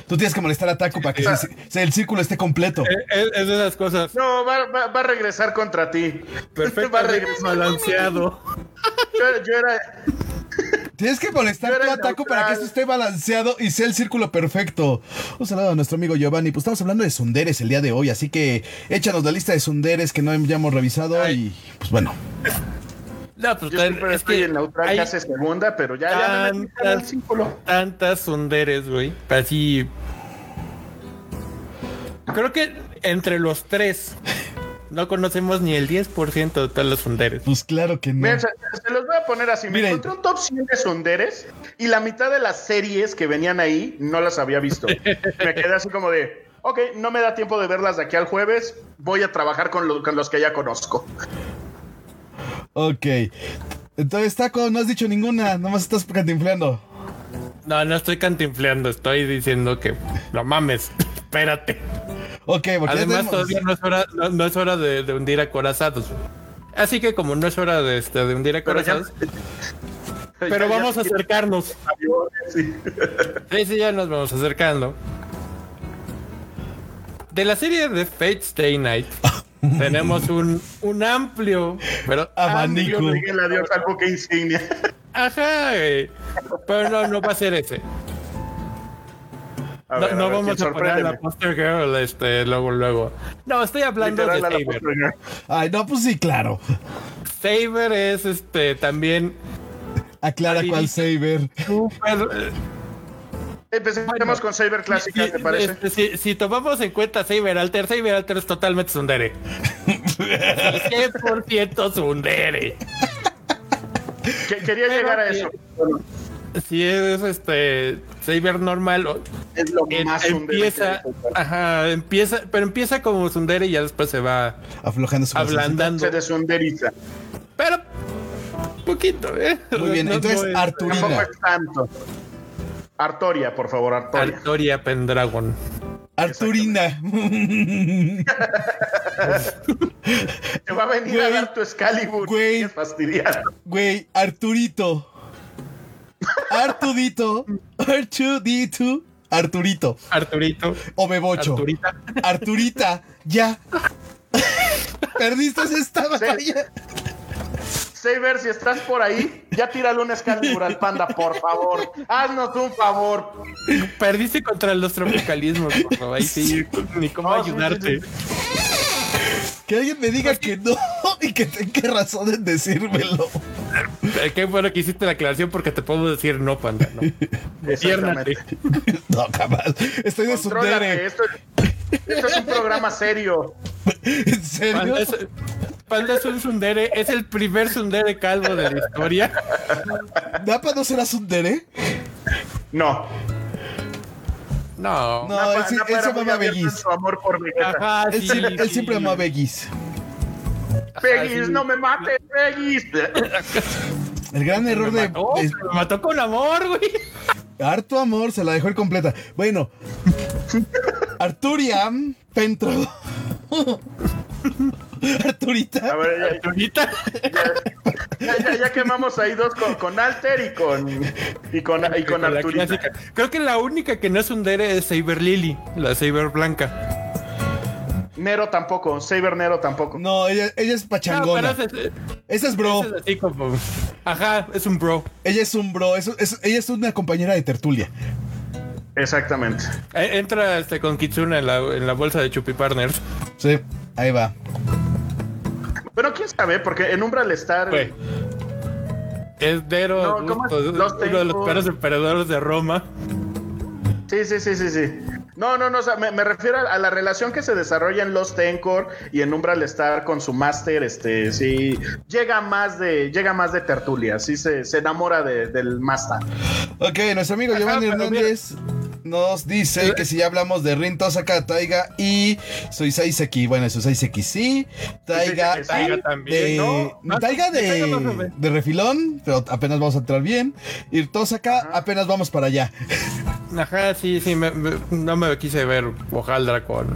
Tú tienes que molestar a Taco para que se- se- el círculo esté completo. Eh, Es, es de esas cosas No, va, va- va a regresar contra ti. Va a regresar. balanceado. Yo, yo era. Tienes que molestar Yo era tú a el Taco para que esto esté balanceado y sea el círculo perfecto. Un saludo a nuestro amigo Giovanni. Pues estamos hablando de sunderes el día de hoy, así que échanos la lista de sunderes que no hayamos revisado Ay. y pues bueno. No, pues Yo siempre es estoy que en neutral hay hace segunda, pero ya, ya me tantas, círculo. tantas sunderes, güey. Así. Creo que entre los tres no conocemos ni el 10% de todos los sunderes. Pues claro que no. Miren, se, se los voy a poner así. Me Miren. encontré un top 100 de sonderes y la mitad de las series que venían ahí no las había visto. me quedé así como de, ok, no me da tiempo de verlas de aquí al jueves, voy a trabajar con, lo- con los que ya conozco. Ok. Entonces, Taco, no has dicho ninguna, nomás estás cantinfleando. No, no estoy cantinfleando, estoy diciendo que no mames, espérate. Ok, porque ya Además, tenemos- todavía no es hora, no, no es hora de, de hundir acorazados. Así que como no es hora de, este, de hundir Pero ya- acorazados, pero, Ya- ya vamos a acercarnos. sí. Sí, sí, ya nos vamos acercando. De la serie de Fate Stay Night tenemos un, un amplio, pero Abanico. amplio- Díganle adiós al buque insignia. Ajá, güey. pero no, no va a ser ese. A No, ver, a no ver, vamos a poner a la. Poster Girl este, luego, luego. No, estoy hablando Literal, de la Saber. Ay, no, pues sí, claro. Saber es este también Aclara cuál Saber. súper. Empecemos Bueno. con Saber Clásica, si- ¿te parece? este, si, si tomamos en cuenta Saber Alter, Saber Alter es totalmente Sundere. 100% Sundere. Que- quería pero llegar a que- eso. Bueno, Si es este Saber normal, o- es lo en- más sundere empieza, ajá, empieza, pero empieza como Sundere y ya después se va Aflojando su ablandando. Se desunderiza. Pero poquito, ¿eh? Muy bien, No- entonces no es- Arturina. Tampoco es tanto. Artoria, por favor, Artoria. Artoria Pendragon. Arturina. Te va a venir Güey. a dar tu Excalibur. Güey. Es fastidiado. Güey, Arturito. Artudito. Artudito. Arturito. Arturito. O Bebocho. Arturita. Arturita. Ya. Perdiste esta batalla. Saber, si estás por ahí, ya tírale un Excalibur al panda, por favor. Haznos un favor. Perdiste contra los tropicalismos, por favor. Ahí sí, ni cómo No, sí, ayudarte. sí, Que alguien me diga que no y que tenga razón en decírmelo. Eh, Qué bueno que hiciste la aclaración porque te puedo decir no, panda. No. No, jamás. Estoy de Contrólate. Esto, es un programa serio. ¿En serio? Panda es, Panda es un sundere, es el primer sundere calvo de la historia. ¿Napa no será sundere? No. No. No, Napa- él, sí- Napa él en Begis. Su amor por Vegeta. Ajá, Él, sí, siempre, él sí. siempre amó a Begis. Peggy, sí. no me mates, Peggy. El gran error de, mató, de- me mató con amor, güey. harto amor, se la dejó incompleta. Bueno, Arturiam Pentro. Arturita. A ver, Ahorita. ya, ya, ya- ya quemamos ahí dos con, con Alter y con y con, y con Arturita. Creo que la única que no es sundere es Saber Lily, la Saber blanca. Nero tampoco, Saber Nero tampoco. No, ella, ella es No, pachangona. pero ese- Esa es bro. ese es así como. Ajá, es un bro. Ella es un bro. Es- es- ella es una compañera de tertulia. Exactamente. Eh, Entra este con Kitsuna en la, en la bolsa de Chupi Partners. Sí, ahí va. Pero quién sabe, porque en Umbral Star Güey. Es Dero, No, Augusto, ¿cómo es? Los uno de los peores emperadores de Roma. Sí, sí, sí, sí, sí. No, no, no, o sea, me, me refiero a, a la relación que se desarrolla en Lost Encore y en Umbral Star con su máster, este, sí, llega más de, llega más de tertulia, sí se, se enamora de- del máster. Ok, nuestro amigo Giovanni Hernández nos dice que si ya hablamos de Rin Tosaka, Taiga y Suisai Seki. Bueno, Suisai Seki sí. Taiga, Seki, Taiga también, de, ¿no? Taiga Ah, no de, de refilón, pero apenas vamos a entrar bien. Y Tosaka, apenas vamos para allá. Ajá, sí, sí, me- me- no me quise ver Hojaldra con.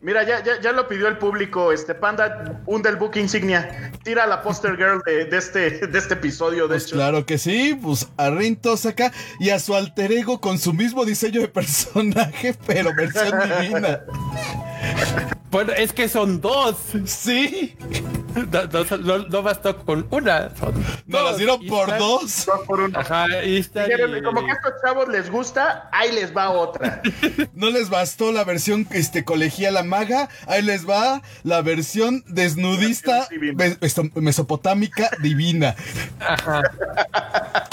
Mira, ya, ya, ya lo pidió el público, este Panda, un del book insignia, tira la poster girl de, de este, de este episodio, de Pues hecho. claro que sí, pues a Rin Tosaka y a su alter ego con su mismo diseño de personaje, pero versión divina. Bueno, es que son dos. Sí, No, no- no- no bastó con una. Dos. las dieron por dos. Dos por uno. Ajá, y está. Dijeron, y- como que a estos chavos les gusta, ahí les va otra. No les bastó la versión este, colegiala maga. Ahí les va la versión desnudista Divina. mesopotámica divina.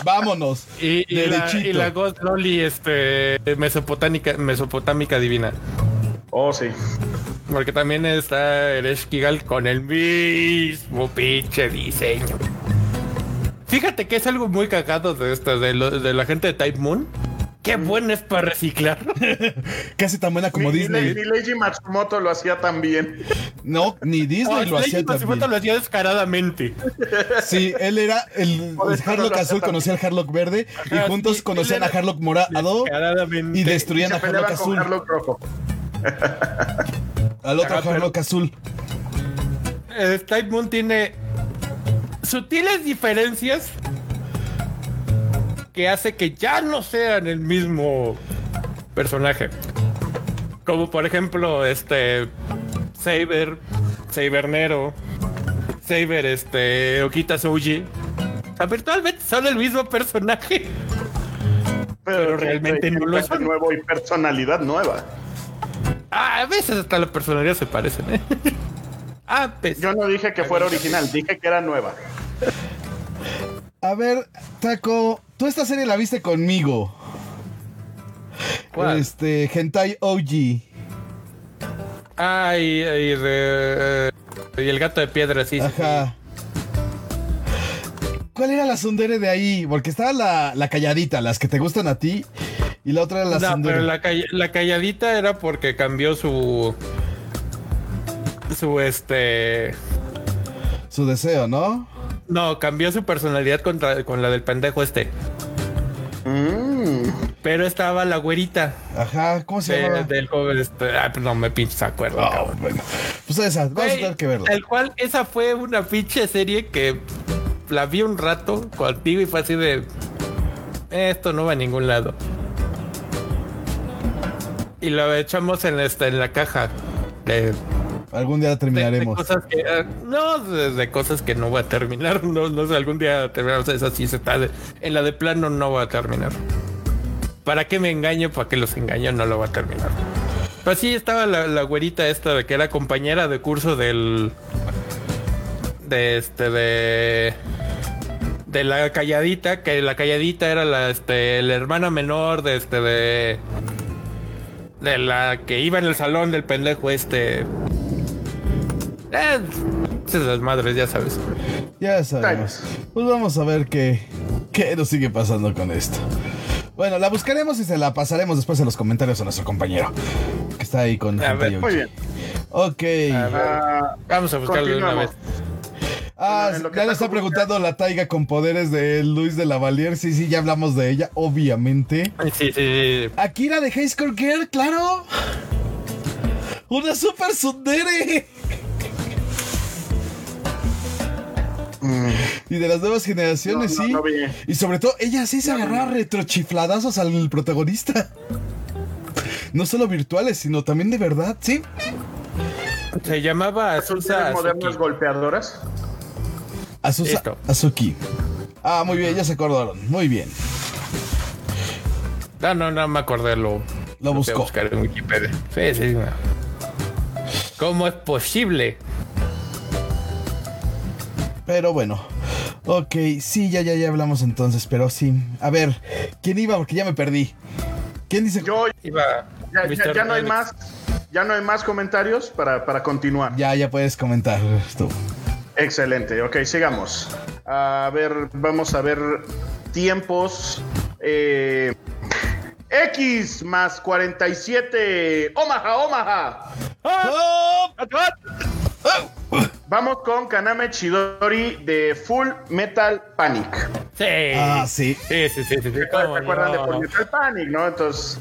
Vámonos. Y, y la, y la Ghost Loli este, mesopotámica, mesopotámica divina. Oh, sí. Porque también está el Esquigal con el mismo pinche diseño. Fíjate que es algo muy cagado de esto, de, lo- de la gente de Type Moon. Qué buena es para reciclar. Casi tan buena como Ni, Disney. ni Leiji Matsumoto lo hacía tan bien. No, ni Disney lo hacía Leiji Matsumoto lo hacía descaradamente. Sí, él era el, el Harlock lo azul, conocía al Harlock verde y juntos sí, conocían a Harlock morado y Y destruían se a Harlock azul. Harlock rojo. Al otro Harlock azul. Eh, Type Moon tiene sutiles diferencias que hace que ya no sean el mismo personaje. Como por ejemplo, este Saber, Sabernero, Saber, este Okita Souji. O sea, virtualmente son el mismo personaje. Pero realmente no lo son. nuevo y personalidad nueva. Ah, a veces hasta la personalidad se parecen, ¿eh? Ah, pues. Yo no dije que fuera original, dije que era nueva. A ver, Taco, tú esta serie la viste conmigo. ¿Cuál? Este, Hentai OG. Ah, y, y y el gato de piedra, sí. Ajá. ¿Cuál era la sundere de ahí? Porque estaba la, la calladita, las que te gustan a ti. Y la otra era la No, pero la, calla- la calladita era porque cambió su. Su este. Su deseo, ¿no? No, cambió su personalidad contra- con la del pendejo este. Pero estaba la güerita Ajá, ¿cómo se de- llama? del joven. Este, ah, pues no me pinches acuerdo. Cabrón. bueno. Pues esa, vamos a tener que verla. El cual, esa fue una pinche serie que la vi un rato contigo y fue así de. Esto no va a ningún lado. Y lo echamos en, este, en la caja. De, Algún día la de- de terminaremos. cosas que. eh, no, de, de cosas que no voy a terminar. No, no sé, algún día terminamos. Esa sí se está. en la de plano no voy a terminar. ¿Para qué me engaño? ¿Para qué los engaño? No lo voy a terminar. Pero sí estaba la, la güerita esta de que era compañera de curso del. De este, de. De la calladita, que la calladita era la, este, la hermana menor de este, de. De la que iba en el salón del pendejo este. Eh, esas madres, ya sabes. Ya sabemos. Pues vamos a ver qué, qué nos sigue pasando con esto. Bueno, la buscaremos y se la pasaremos después en los comentarios a nuestro compañero. Que está ahí con A ver, Muy bien. Ok. Ah, Vamos a buscarlo de una vez. Ah, en lo que ya le está preguntando la taiga con poderes de Luis de la Valier. Sí, sí, ya hablamos de ella, obviamente. Sí, sí, sí. Akira de High School Girl, claro. Una super sundere. Y de las nuevas generaciones, No, no, sí. no y sobre todo, ella sí se agarraba retrochifladazos al protagonista. No solo virtuales, sino también de verdad, sí. Se llamaba ¿Son Azusa seres modernas golpeadoras? Azusa. Azuki. Ah, muy bien, ya se acordaron. Muy bien. No, no, no me acordé. Lo, Lo a buscó. buscar en Wikipedia. Sí, sí. no. ¿Cómo es posible? Pero bueno. Ok, sí, ya, ya, ya hablamos entonces, pero sí. A ver, ¿quién iba? Porque ya me perdí. ¿Quién dice? Yo, Iba ya, ya- no hay más, ya no hay más comentarios para, para continuar. Ya, ya puedes comentar tú. Excelente, ok, sigamos. A ver, vamos a ver tiempos. Eh, X más 47. Omaha, Omaha. ¡Oh! Vamos con Kaname Chidori de Full Metal Panic. Sí. Ah, sí. Sí, sí, sí, sí. sí, ¿Se cómo acuerdan de no. Full Metal Panic, no? Entonces,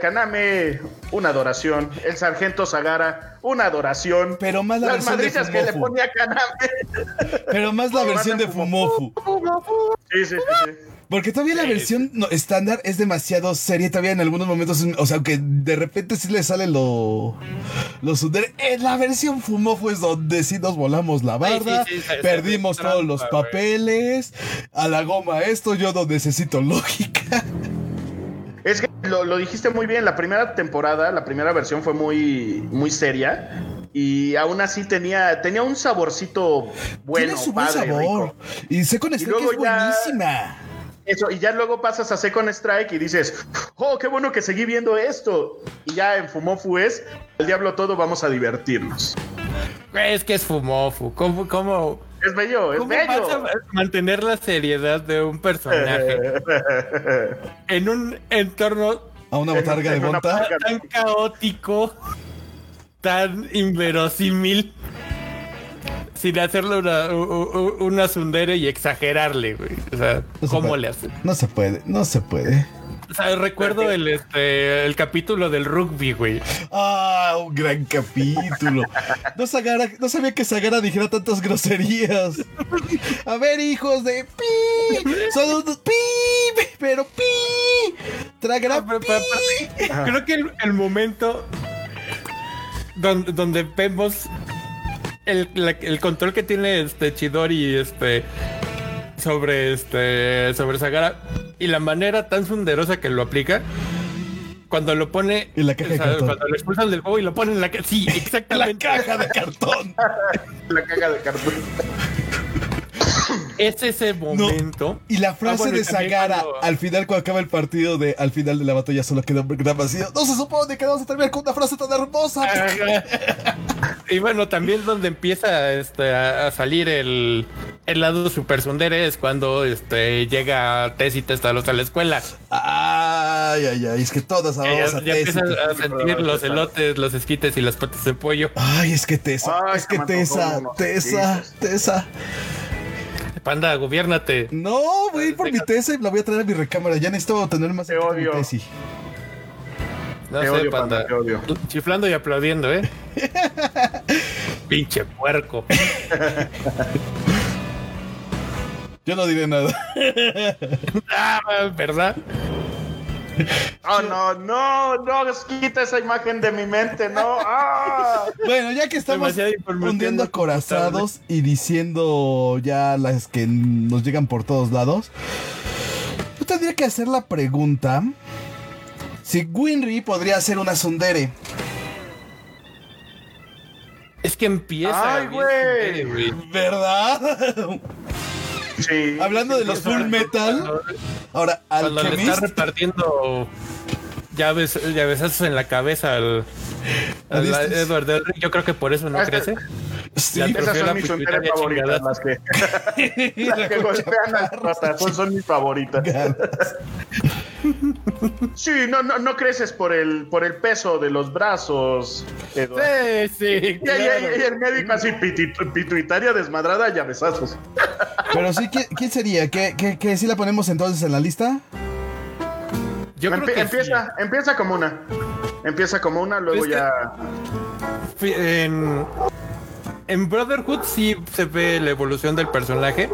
Kaname, una adoración. El sargento Sagara, una adoración. Pero más la Las versión de madrizas que le ponía Kaname. Pero más la versión de Fumofu. Sí, sí, sí. sí. Porque todavía la versión no- estándar es demasiado seria. Todavía en algunos momentos, o sea, aunque de repente sí le sale lo. Lo sundere. En la versión Fumofu es donde sí nos volamos la barda. sí, sí, perdimos todos los papeles. A la goma esto, yo no necesito lógica. Es que lo, lo dijiste muy bien, la primera temporada, la primera versión fue muy, muy seria y aún así tenía, tenía un saborcito bueno, Tiene su buen sabor. rico. Y Second Strike luego es ya- buenísima. Eso, y ya luego pasas a Second Strike y dices, oh, qué bueno que seguí viendo esto. Y ya en Fumofu es, el diablo todo, vamos a divertirnos. Es que es fumofu. ¿Cómo, cómo, Es bello, es cómo bello. vas a mantener la seriedad de un personaje en un entorno A una botarga de en monta. tan caótico, tan inverosímil, sin hacerle una, una sundere y exagerarle, güey. O sea, No ¿cómo le hace? No se puede, no se puede. O sea, recuerdo el, este, el capítulo del rugby, güey. Ah, un gran capítulo. No, Sagara- no sabía que Sagara dijera tantas groserías. A ver, hijos de pi. Son unos pi, pero pi. Tragará Ah, pi. Creo que el, el momento donde, donde vemos el, la- el control que tiene este Chidori este sobre este sobre Sagara y la manera tan sunderosa que lo aplica cuando lo pone En la caja de cartón. cuando lo expulsan del juego y lo pone en la caja sí La exactamente caja de cartón. La caga de cartón. Es ese momento Y la frase Ah, bueno, y de Sagara cuando- al final, cuando acaba el partido, de al final de la batalla solo quedó un gran vacío. No se supone que vamos a terminar con una frase tan hermosa. y bueno, también donde empieza este, a, a salir el, el lado super sundere es cuando este, llega Tess y Testalos a la escuela. Ay, ay, ay. Es que todas Ya, vamos a ya Tess y empiezas que- a sentir los elotes, los esquites y las patas de pollo. Ay, es que Tessa, Ay, es que antojó Tessa, esquites. Tessa. Panda, gobiérnate. No, voy a ir por mi Tessa y la voy a traer a mi recámara. Ya necesito tener más Te mi odio. Tessie. No Te sé, odio, panda. panda, te odio. Chiflando y aplaudiendo, ¿eh? Pinche puerco. Yo no diré nada. Ah, ¿verdad? Oh, no, no, no, quita esa imagen de mi mente, no. Ah. Bueno, ya que estamos hundiendo acorazados y diciendo ya las que nos llegan por todos lados, yo tendría que hacer la pregunta si Winry podría ser una Sundere. Es que empieza. Ay, güey. ¿Verdad? Sí. Hablando de los full metal, Cuando, ahora cuando le está Llavesazos en la cabeza al, A. Edward Elric, yo creo que por eso no crece. Sí, Ya Esas son mis pituitaria favoritas, las que, las que golpean al patazón son mis favoritas. Sí, no, no, no creces por el, por el peso de los brazos, Eduardo. Sí, sí. Y, y- y- y el médico así, pituitaria desmadrada, llavesazos. Pero sí, ¿quién, quién sería? ¿Qué, qué, qué sí la ponemos entonces en la lista? Yo creo que empieza, empieza como una. Empieza como una, luego Es que- ya. En, en Brotherhood sí se ve la evolución del personaje.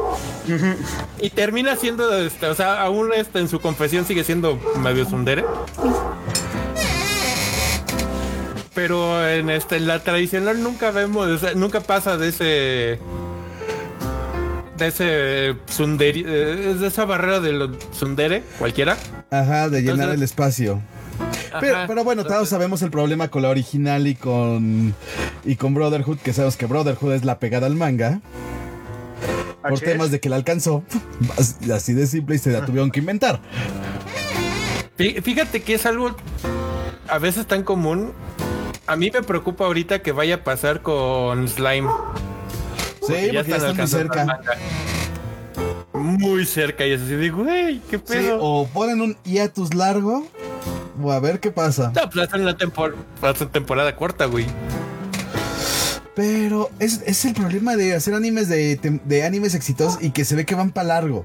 Y termina siendo, este, o sea, aún este, en su confesión sigue siendo medio sundere. Pero en este, en la tradicional nunca vemos, o sea, nunca pasa de ese. De ese sundere, eh, de esa barrera de lo sundere, cualquiera. Ajá, de llenar Entonces- el espacio. Pero, bueno, todos sabemos el problema con la original y con y con Brotherhood, que sabemos que Brotherhood es la pegada al manga. por temas de que la alcanzó. Así de simple y se la tuvieron que inventar. Fí- Fíjate que es algo a veces tan común. A mí me preocupa ahorita que vaya a pasar con Slime. Sí, porque ya están muy cerca. manga. Muy cerca y es así de, güey, qué Sí, pedo. o ponen un hiatus largo o a ver qué pasa. No, pues hacen una tempor temporada corta, güey. Pero es, es el problema de hacer animes de, de animes exitosos y que se ve que van para largo.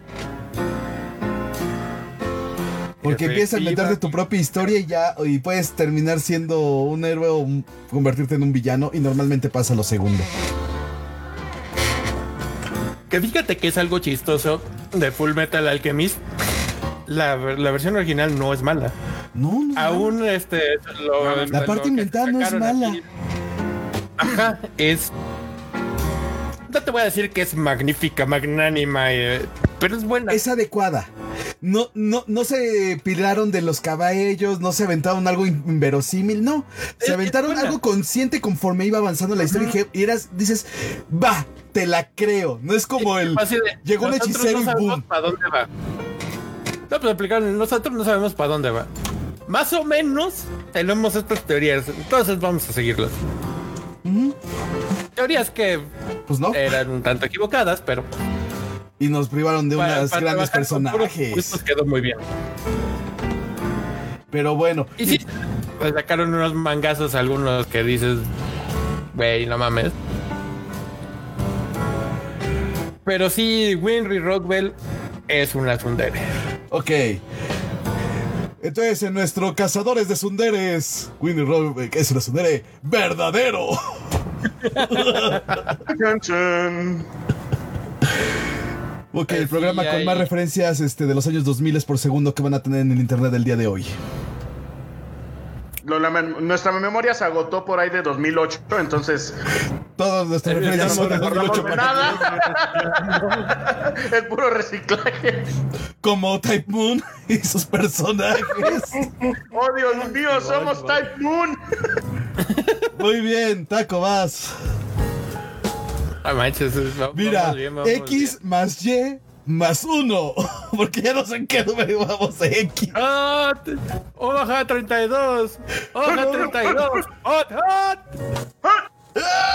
Porque empiezas a inventarte tu propia historia y ya y puedes terminar siendo un héroe o un- convertirte en un villano y normalmente pasa lo segundo. Que fíjate que es algo chistoso de Full Metal Alchemist. La, la versión original no es mala. No, no. Aún este lo- La lo parte inventada no es mala. aquí- Ajá, es no te voy a decir que es magnífica, magnánima, eh, pero es buena. es adecuada. No, no, no se pilaron de los caballos, no se aventaron algo in- inverosímil, no. Se aventaron algo consciente conforme iba avanzando la historia y eras, dices, va, te la creo. No es como el. De, Llegó un hechicero no y boom. para dónde va. No, pues aplicaron, nosotros no sabemos para dónde va. Más o menos tenemos estas teorías, entonces vamos a seguirlas. Teorías que Pues no. eran un tanto equivocadas, pero Y nos privaron de para- unos para grandes personajes. quedó muy bien. Pero bueno. Y sí, pues sacaron unos mangazos algunos que dices, güey, no mames. Pero sí, Winry Rockwell es una tsundere. Ok. Entonces, en nuestro Cazadores de Sunderes, Winnie Robeck es una Sundere verdadero. Ok, el programa sí, con más referencias este, de los años 2000 por segundo que van a tener en el internet el día de hoy. Lo lamen- nuestra memoria se agotó por ahí de 2008, entonces Todas nuestras Eh, referencias no son de recordamos 2008 de para nada. es puro reciclaje. como Type Moon y sus personajes. Oh, Dios mío, somos Type Moon. Muy bien, Taco, vas. Manches, Mira, vamos bien, vamos X bien. más Y más 1. Porque ya no sé en qué número vamos a X. ¡Ah! te- ¡Hoja 32! ¡Hoja 32! ¡Hot, hot!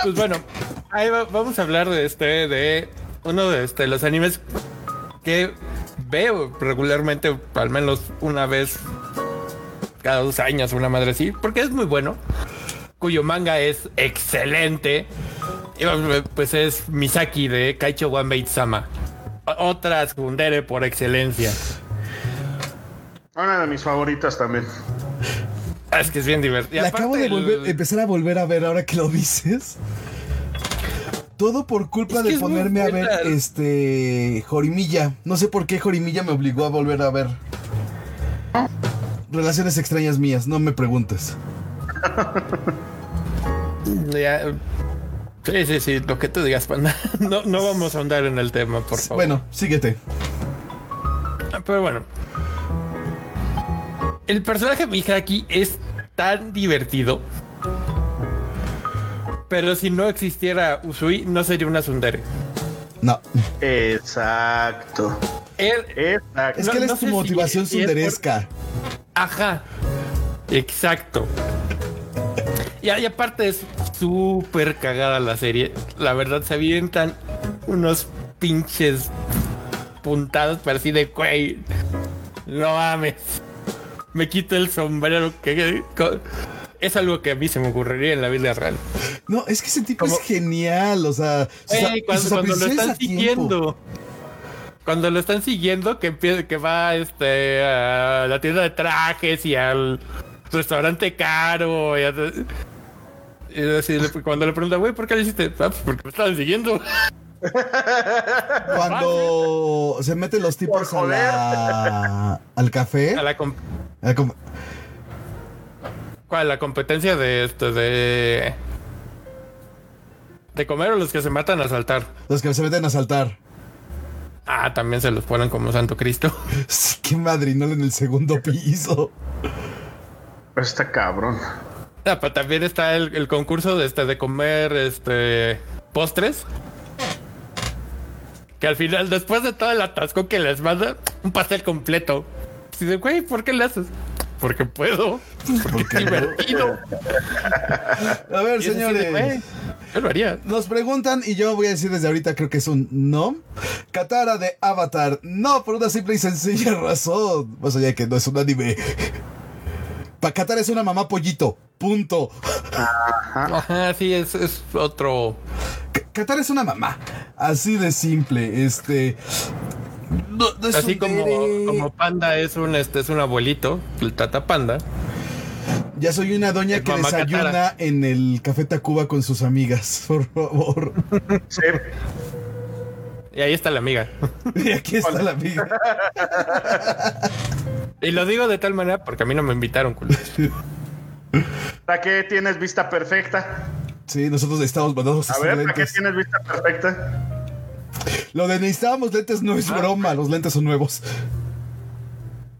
Pues bueno, ahí va- vamos a hablar de este, de uno de este, los animes que veo regularmente, al menos una vez cada dos años, una madre así, porque es muy bueno, cuyo manga es excelente. Pues es Misaki de Kaicho One Bait Sama. Otra tsundere por excelencia. Una de mis favoritas también. Ah, Es que es bien divertido. La acabo de el- volver, empezar a volver a ver ahora que lo dices. Todo por culpa Es que de ponerme a ver este Jorimilla. No sé por qué Jorimilla me obligó a volver a ver. Relaciones extrañas mías, no me preguntes. Ya, Sí, sí, sí, lo que tú digas, panda. No, no vamos a ahondar en el tema, por favor. Bueno, síguete. Pero bueno. El personaje Mihaki es tan divertido. Pero si no existiera Usui, no sería una Sundere. No. Exacto. Él, Exacto. Es No- que él no es tu sé si- motivación si es por- sunderesca. Ajá. Exacto. Y, y aparte es súper cagada la serie. La verdad se avientan unos pinches puntados para así de güey. No mames. Me quito el sombrero que, es algo que a mí se me ocurriría en la vida real. No, es que ese tipo es genial. O sea, cuando, lo están siguiendo. Cuando lo están siguiendo, que empieza, que va este a la tienda de trajes y al restaurante caro y, a- y así, le- cuando le pregunta, güey, ¿por qué lo hiciste? Ah, pues porque me estaban siguiendo. Cuando se meten los tipos a Por la, al café. A la, a ¿Cuál? La competencia de esto, de. De comer o los que se matan a saltar. los que se meten a saltar. Ah, también se los ponen como Santo Cristo. Sí, Qué madrinol en el segundo piso. Está cabrón. Ah, pero también está el, el concurso de este de comer este postres. que al final, después de todo el atasco que les manda, un pastel completo. Y de, güey, ¿por qué le haces? Porque puedo. Porque es divertido. A ver, señores. Yo lo haría. Nos preguntan, y yo voy a decir desde ahorita, creo que es un no. Katara de Avatar, no, por una simple y sencilla razón. Más allá de que no es un anime. Pa Katara es una mamá pollito. Punto. Ajá, sí, es, es otro. Katara es una mamá. Así de simple. Este. No, no es Así un como, Panda es un este es un abuelito, el Tata Panda. Ya soy una doña Es que desayuna Katara. en el Café Tacuba con sus amigas, por favor. Sí. Y ahí está la amiga. Y aquí está la amiga. Y lo digo de tal manera porque a mí no me invitaron, culo. ¿Para qué tienes vista perfecta? Sí, nosotros estamos mandados a ver, ¿para qué tienes vista perfecta? Lo de necesitábamos lentes no Ah. es broma, los lentes son nuevos.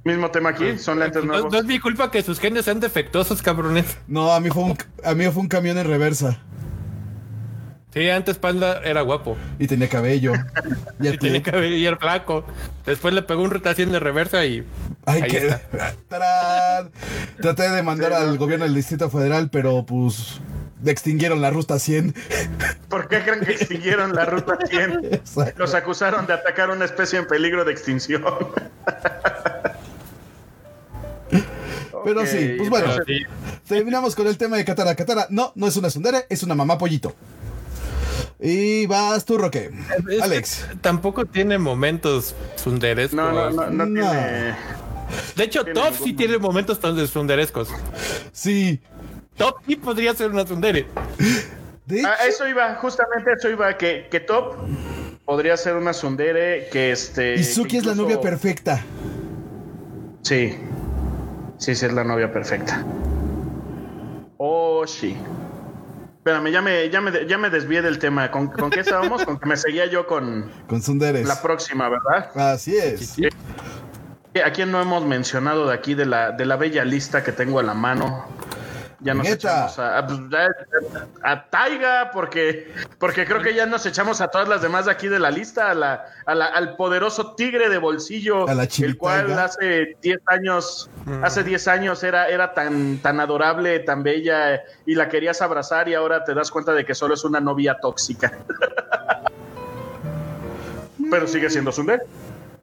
Mismo tema aquí, son lentes No, nuevos. no es mi culpa que sus genes sean defectuosos, cabrones. No, a mí fue un, a mí fue un camión en reversa Sí, antes Panda era guapo. y tenía cabello. Y tenía te- cabello y era flaco. Después le pegó un rotación de reversa y. Ay, ahí qué. está. ¡Tarán! Traté de mandar al gobierno del Distrito Federal, pero pues extinguieron la ruta 100. ¿Por qué creen que extinguieron la ruta 100? Exacto. Los acusaron de atacar una especie en peligro de extinción. Pero sí, pues bueno. Pero sí, Terminamos con el tema de Katara. Katara, no, no es una sundere, es una mamá pollito. Y vas tú, Roque. es que Alex. Tampoco tiene momentos sunderescos. No, no, no, no, No. tiene. De hecho, tiene Top sí tiene momentos tan sunderescos. Sí. Top sí podría ser una sundere. De A hecho, eso iba, justamente a eso iba, que, que Top podría ser una Sundere que este. Izuki que es la novia perfecta. Sí. Sí, sí, es la novia perfecta. Oh, sí. Espérame, ya me, ya me, ya me desvié del tema. ¿Con, con qué estábamos? con que me seguía yo con Con sunderes. la próxima, ¿verdad? Así es. ¿A quién no hemos mencionado de aquí de la, de la bella lista que tengo a la mano? Ya nos Neta. echamos a, a, pues, a- a Taiga, porque, porque creo que ya nos echamos a todas las demás de aquí de la lista, a la, a la- al poderoso tigre de bolsillo, A la el cual hace 10 años, hace 10 años era, era tan, tan adorable, tan bella, y la querías abrazar, y ahora te das cuenta de que solo es una novia tóxica. Pero sigue siendo Sundere.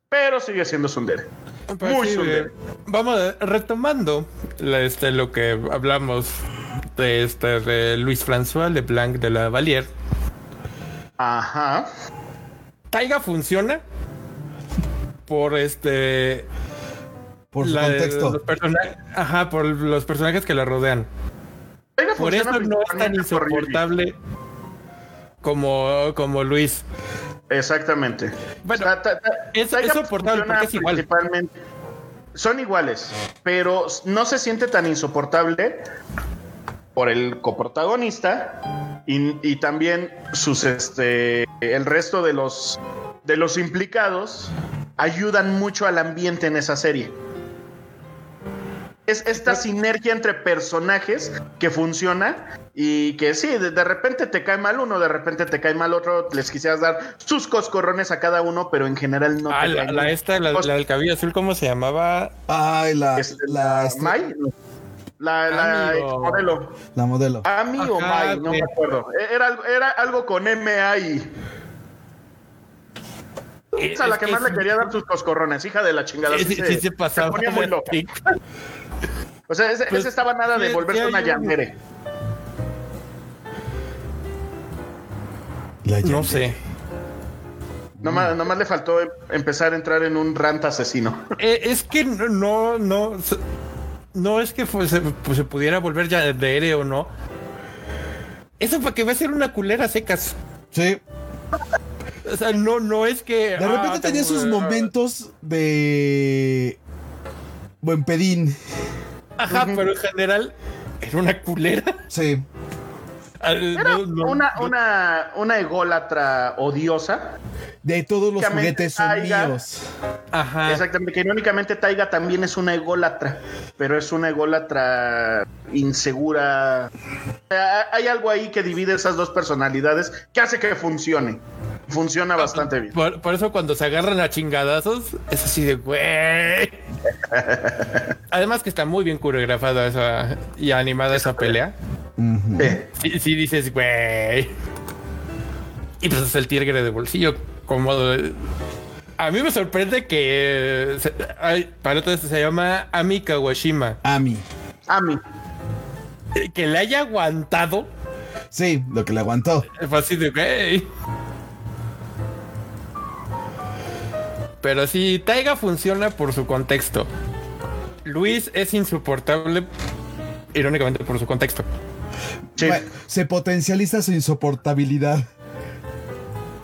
Pero sigue siendo Sundere. Pues Muy sí, sundere. eh, Vamos eh, retomando la- este, lo que hablamos de este de Luis François Leblanc de la Valier. Ajá. Taiga funciona por este Por su la- contexto. los ajá, por los personajes que la rodean. Taiga Por eso no es tan insoportable como, como Luis. Exactamente. Bueno, Ta- ta- ta- es- soportable porque es igual. principalmente- Son iguales, pero no se siente tan insoportable por el coprotagonista y, y también sus este el resto de los de los implicados ayudan mucho al ambiente en esa serie. Es esta sinergia entre personajes que funciona y que sí, de, de repente te cae mal uno, de repente te cae mal otro, les quisieras dar sus coscorrones a cada uno, pero en general no Ah, te la, la esta, la, Pues, la del cabello azul, ¿cómo se llamaba? Ay, la, este, la, la este- Mai, la, la modelo. la modelo. Ami o Mai, no me acuerdo. Era, algo- era algo con M-A-I. Es a la Es que que más le quería dar sus coscorrones, hija de la chingada. Sí, Sí sí, sí se pasaba. ponía muy loca. O sea, ese, Pues, ese estaba nada de volverse una. La No sé. Nomás, nomás le faltó em- empezar a entrar en un rant asesino. Eh, es que no, no, no, es que fuese- pues, se pudiera volver ya de o no. Eso para que va a ser una culera secas. Sí. O sea, no, no es que. De repente ah, tenía sus momentos de. Buen pedín. Ajá, pero en general era una culera. Sí. Era no, no, una, no. una, una ególatra odiosa. De todos los juguetes son Taiga. míos. Ajá. Exactamente, que irónicamente Taiga también es una ególatra, pero es una ególatra insegura. Hay algo ahí que divide esas dos personalidades que hace que funcione. Funciona bastante bien. Por, por eso cuando se agarran a chingadazos, es así de güey. Además que está muy bien coreografada esa y animada esa pelea. Sí. Sí, sí dices, güey. Y pues es el tigre de bolsillo cómodo. A mí me sorprende que se, ay, para todo esto se llama Ami Kawashima. Ami. A mí. Eh, Que le haya aguantado. Sí, lo que le aguantó. Fue así de güey. Pero sí, Taiga funciona por su contexto. Luis es insoportable, irónicamente por su contexto. Sí. Bueno, se potencializa su insoportabilidad.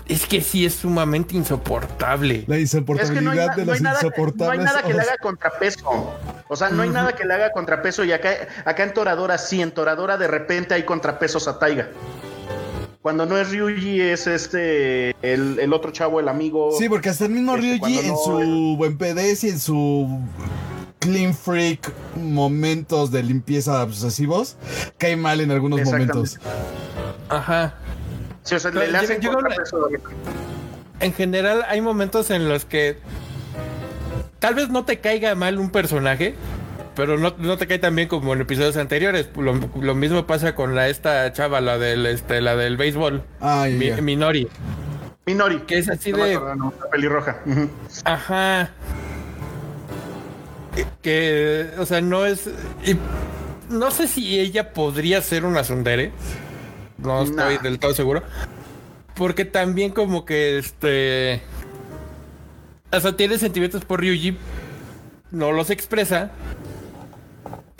Es que sí es sumamente insoportable. La Es que no hay, insoportabilidad de no hay los nada, que- no hay insoportables. nada que le haga contrapeso. O sea, no hay nada que le haga contrapeso. Y acá, acá en Toradora, sí, en Toradora de repente hay contrapesos a Taiga. Cuando no es Ryuji, es este, el, el otro chavo, el amigo. Sí, porque hasta el mismo Este, Ryuji en no, su buen PDS y en su clean freak momentos de limpieza obsesivos cae mal en algunos Exactamente. momentos. Ajá. Sí, o sea, le, le hacen una- contrapeso. En general hay momentos en los que tal vez no te caiga mal un personaje, pero no, no te cae tan bien como en episodios anteriores. Lo, lo mismo pasa con la esta chava, la del este, la del béisbol, Ah, Mi-. Minori. Minori. Que es así No de- acuerdo, no, la pelirroja. Ajá. Que, o sea, no es. y no sé si ella podría ser una Sundere. No estoy Nah. del todo seguro. Porque también, como que este. O sea, tiene sentimientos por Ryuji. No los expresa.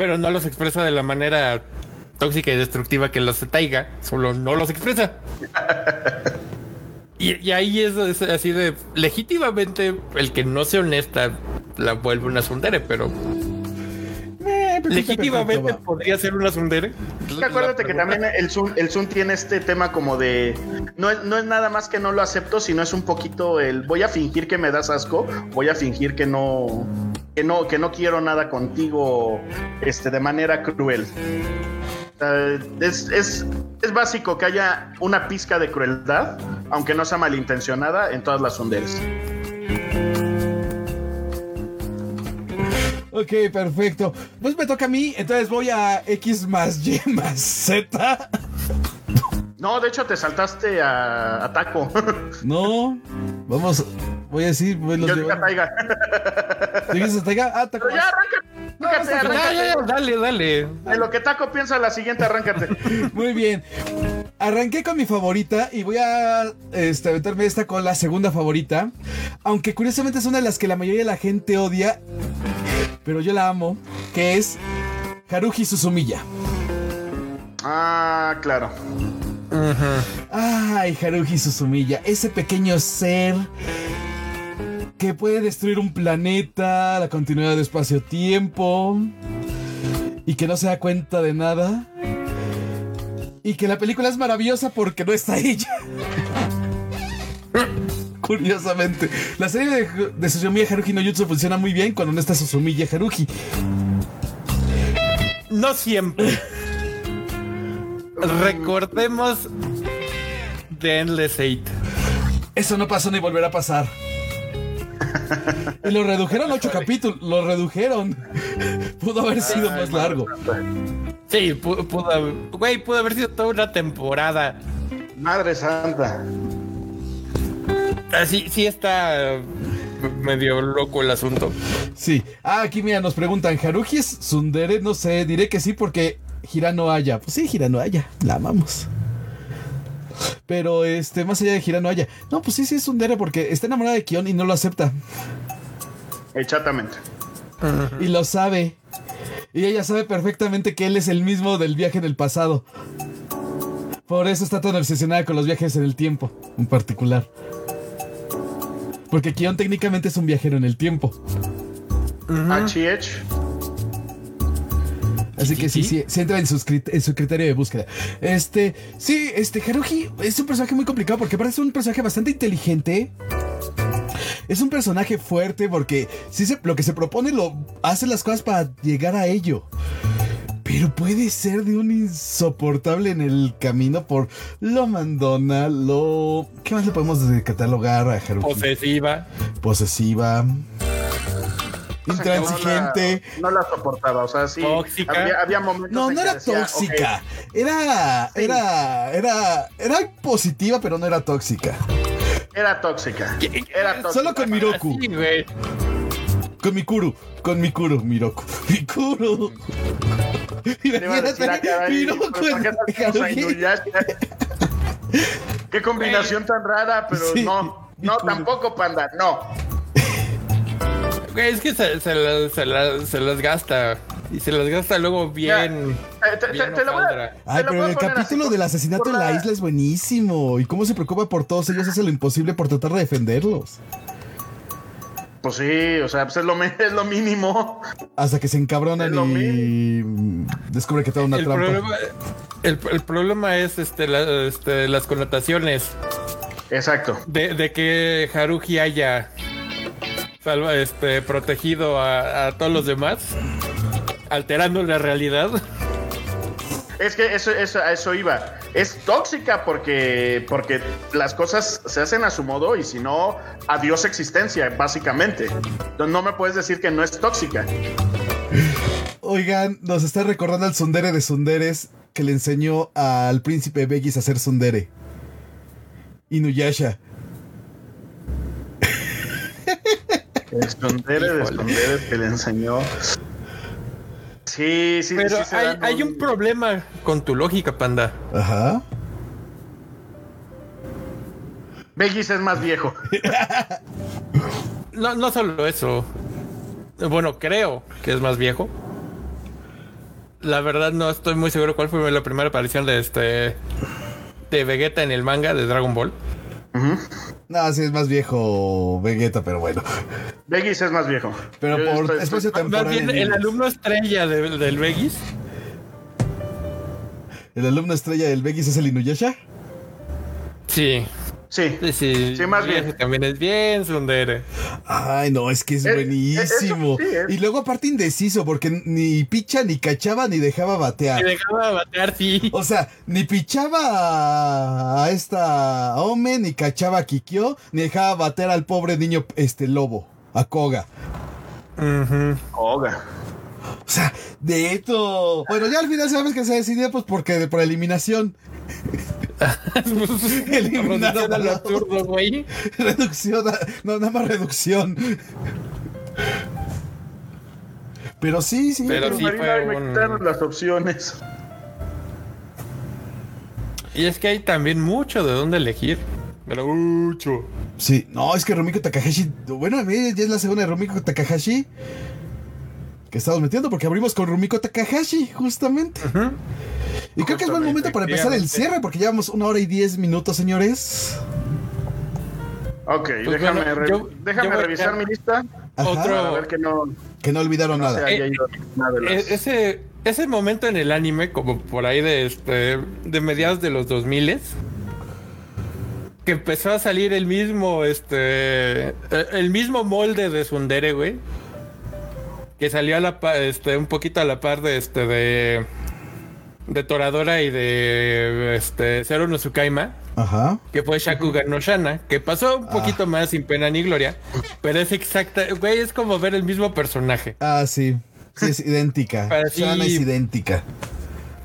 Pero no los expresa de la manera tóxica y destructiva que los Taiga. Solo no los expresa. Y, y ahí es, es así de legítimamente el que no sea honesta la vuelve una sundere, pero Eh, pero legítimamente podría ser una sundere. Acuérdate que también el Zoom, el Zoom tiene este tema como de. No es, no es nada más que no lo acepto, sino es un poquito el. Voy a fingir que me das asco, voy a fingir que no. Que no, que no quiero nada contigo este, de manera cruel. Es, es, es básico que haya una pizca de crueldad, aunque no sea malintencionada, en todas las sonderes. Ok, perfecto. Pues me toca a mí, entonces voy a X más Y más Z. No, de hecho te saltaste a, a Taco. No, vamos, voy a decir, voy los Yo Taiga. ¿Tú dices Taiga? Ah, Pero ya, arráncate, arráncate, Ya, arráncate. ya, ya, dale, dale. De lo que Taco piensa, la siguiente, arráncate. Muy bien. Arranqué con mi favorita y voy a este, aventarme esta con la segunda favorita. Aunque curiosamente es una de las que la mayoría de la gente odia, pero yo la amo, que es Haruhi Suzumiya. Ah, claro. Ay, Haruhi Suzumiya, ese pequeño ser que puede destruir un planeta, la continuidad de espacio-tiempo y que no se da cuenta de nada. Y que la película es maravillosa porque no está ella. Curiosamente, la serie de, de Suzumiya Haruhi no Jutsu funciona muy bien cuando no está Suzumiya Haruhi. No siempre. Recordemos The Endless Eight. Eso no pasó ni volverá a pasar. Y lo redujeron a ocho capítulos, lo redujeron. Pudo haber sido más largo. Sí, pu- pudo, haber- güey, pudo haber sido toda una temporada. Madre santa. Así, sí está medio loco el asunto. Sí. Ah, aquí mira, nos preguntan, ¿Haruhi es Sundere? No sé, diré que sí porque Hirano Haya. Pues sí, Hirano Haya, la amamos. Pero este, más allá de Hirano Haya. No, pues sí, sí es Sundere porque está enamorada de Kion y no lo acepta. Exactamente. Y lo sabe. Y ella sabe perfectamente que él es el mismo del viaje en el pasado. Por eso está tan obsesionada con los viajes en el tiempo, en particular. Porque Kion técnicamente es un viajero en el tiempo. HH. Así que sí, sí, se entra en, sus en su criterio de búsqueda. Este, sí, este, Haruhi es un personaje muy complicado porque parece un personaje bastante inteligente. Es un personaje fuerte porque sí se, lo que se propone lo hace las cosas para llegar a ello. Pero puede ser de un insoportable en el camino por lo mandona, lo... ¿Qué más le podemos catalogar a Haruki? Posesiva. Posesiva. Intransigente. No la, no la, soportaba, o sea, sí. Tóxica. Había, había momentos. No, en no que era decía, tóxica. Era, Sí. era, era, era positiva, pero no era tóxica. era tóxica. Era tóxica. Solo con Miroku. Sí, güey. Con Mikuru. Con Mikuru, Miroku. Mikuru. Ah, caray, Miroku ¿por qué combinación tan rara, pero Sí, no. No, Mikuru. tampoco, panda, no. Güey, es que se, se, las- se las- se las gasta. Y se las gasta luego bien. Eh, te, te- bien te lo voy a- hojaldra. Ay, pero el capítulo así, del asesinato en la isla es buenísimo. Y cómo se preocupa por todos ellos hace lo imposible por tratar de defenderlos. Pues sí, o sea, pues es lo, me- es lo mínimo. Hasta que se encabronan y descubre que toda una El trampa. problema, el, el problema es este, la- este, las connotaciones Exacto. de, de que Haruhi haya salva, este, protegido a, a todos los demás, alterando la realidad. Es que eso, eso, a eso iba. Es tóxica porque, porque las cosas se hacen a su modo y si no, adiós existencia, básicamente. Entonces no me puedes decir que no es tóxica. Oigan, nos está recordando al Sundere de Sunderes que le enseñó al príncipe Begis a hacer Sundere. Inuyasha. Escondere de esconder que le enseñó. Sí, sí, Pero sí hay, un problema con tu lógica, panda. Ajá. Begis es más viejo. No, no solo eso. Bueno, creo que es más viejo. La verdad no estoy muy seguro cuál fue la primera aparición de este de Vegeta en el manga de Dragon Ball. No, sí es más viejo Vegeta, pero bueno. Begis es más viejo. Pero Yo por estoy- espacio estoy- temporal. Más bien en el alumno estrella de- del Vegis. El alumno estrella del Begis es el Inuyasha. Sí. Sí. Sí, sí. Sí, más bien. También es bien Sundere. Ay, no, es que es Eh, buenísimo. eso sí es. Y luego aparte indeciso, porque ni picha, ni cachaba, ni dejaba batear. dejaba batear, sí. O sea, ni pichaba a- esta Ome, ni cachaba a Kikyo, ni dejaba batear al pobre niño este lobo, a Koga. Ujú. Oga. O sea, de esto. Bueno, ya al final sabemos que se decidió pues porque por eliminación. Eliminado Reducción al al- absurdo, güey. reducción, a- no, nada más reducción. Pero sí, sí. Pero pero- sí. Fue me un- quitaron las opciones. Y es que hay también mucho de dónde elegir. Pero mucho. Sí, no, es que Rumiko Takahashi. Bueno, a ver, ya es la segunda de Rumiko Takahashi. Que estamos metiendo porque abrimos con Rumiko Takahashi, justamente. Y creo que es buen momento para empezar el cierre porque llevamos una hora y diez minutos, señores. Ok, Pues déjame, bueno, re- yo- déjame yo voy a- revisar mi lista Ajá. Otro- para ver que no, Que no olvidaron nada. Eh, ido nada de las- E- Ese, ese momento en el anime, como por ahí de este de mediados de los 2000 que empezó a salir el mismo este eh, el mismo molde de Sundere, güey. Que salió a la este un poquito a la par de este de de Toradora y de este Zero no Tsukaima, Ajá. que fue Shakugan no Shana, que pasó un poquito más sin pena ni gloria, pero es exacta, güey, es como ver el mismo personaje. Ah, sí. Sí, es idéntica. Shana sí. es idéntica.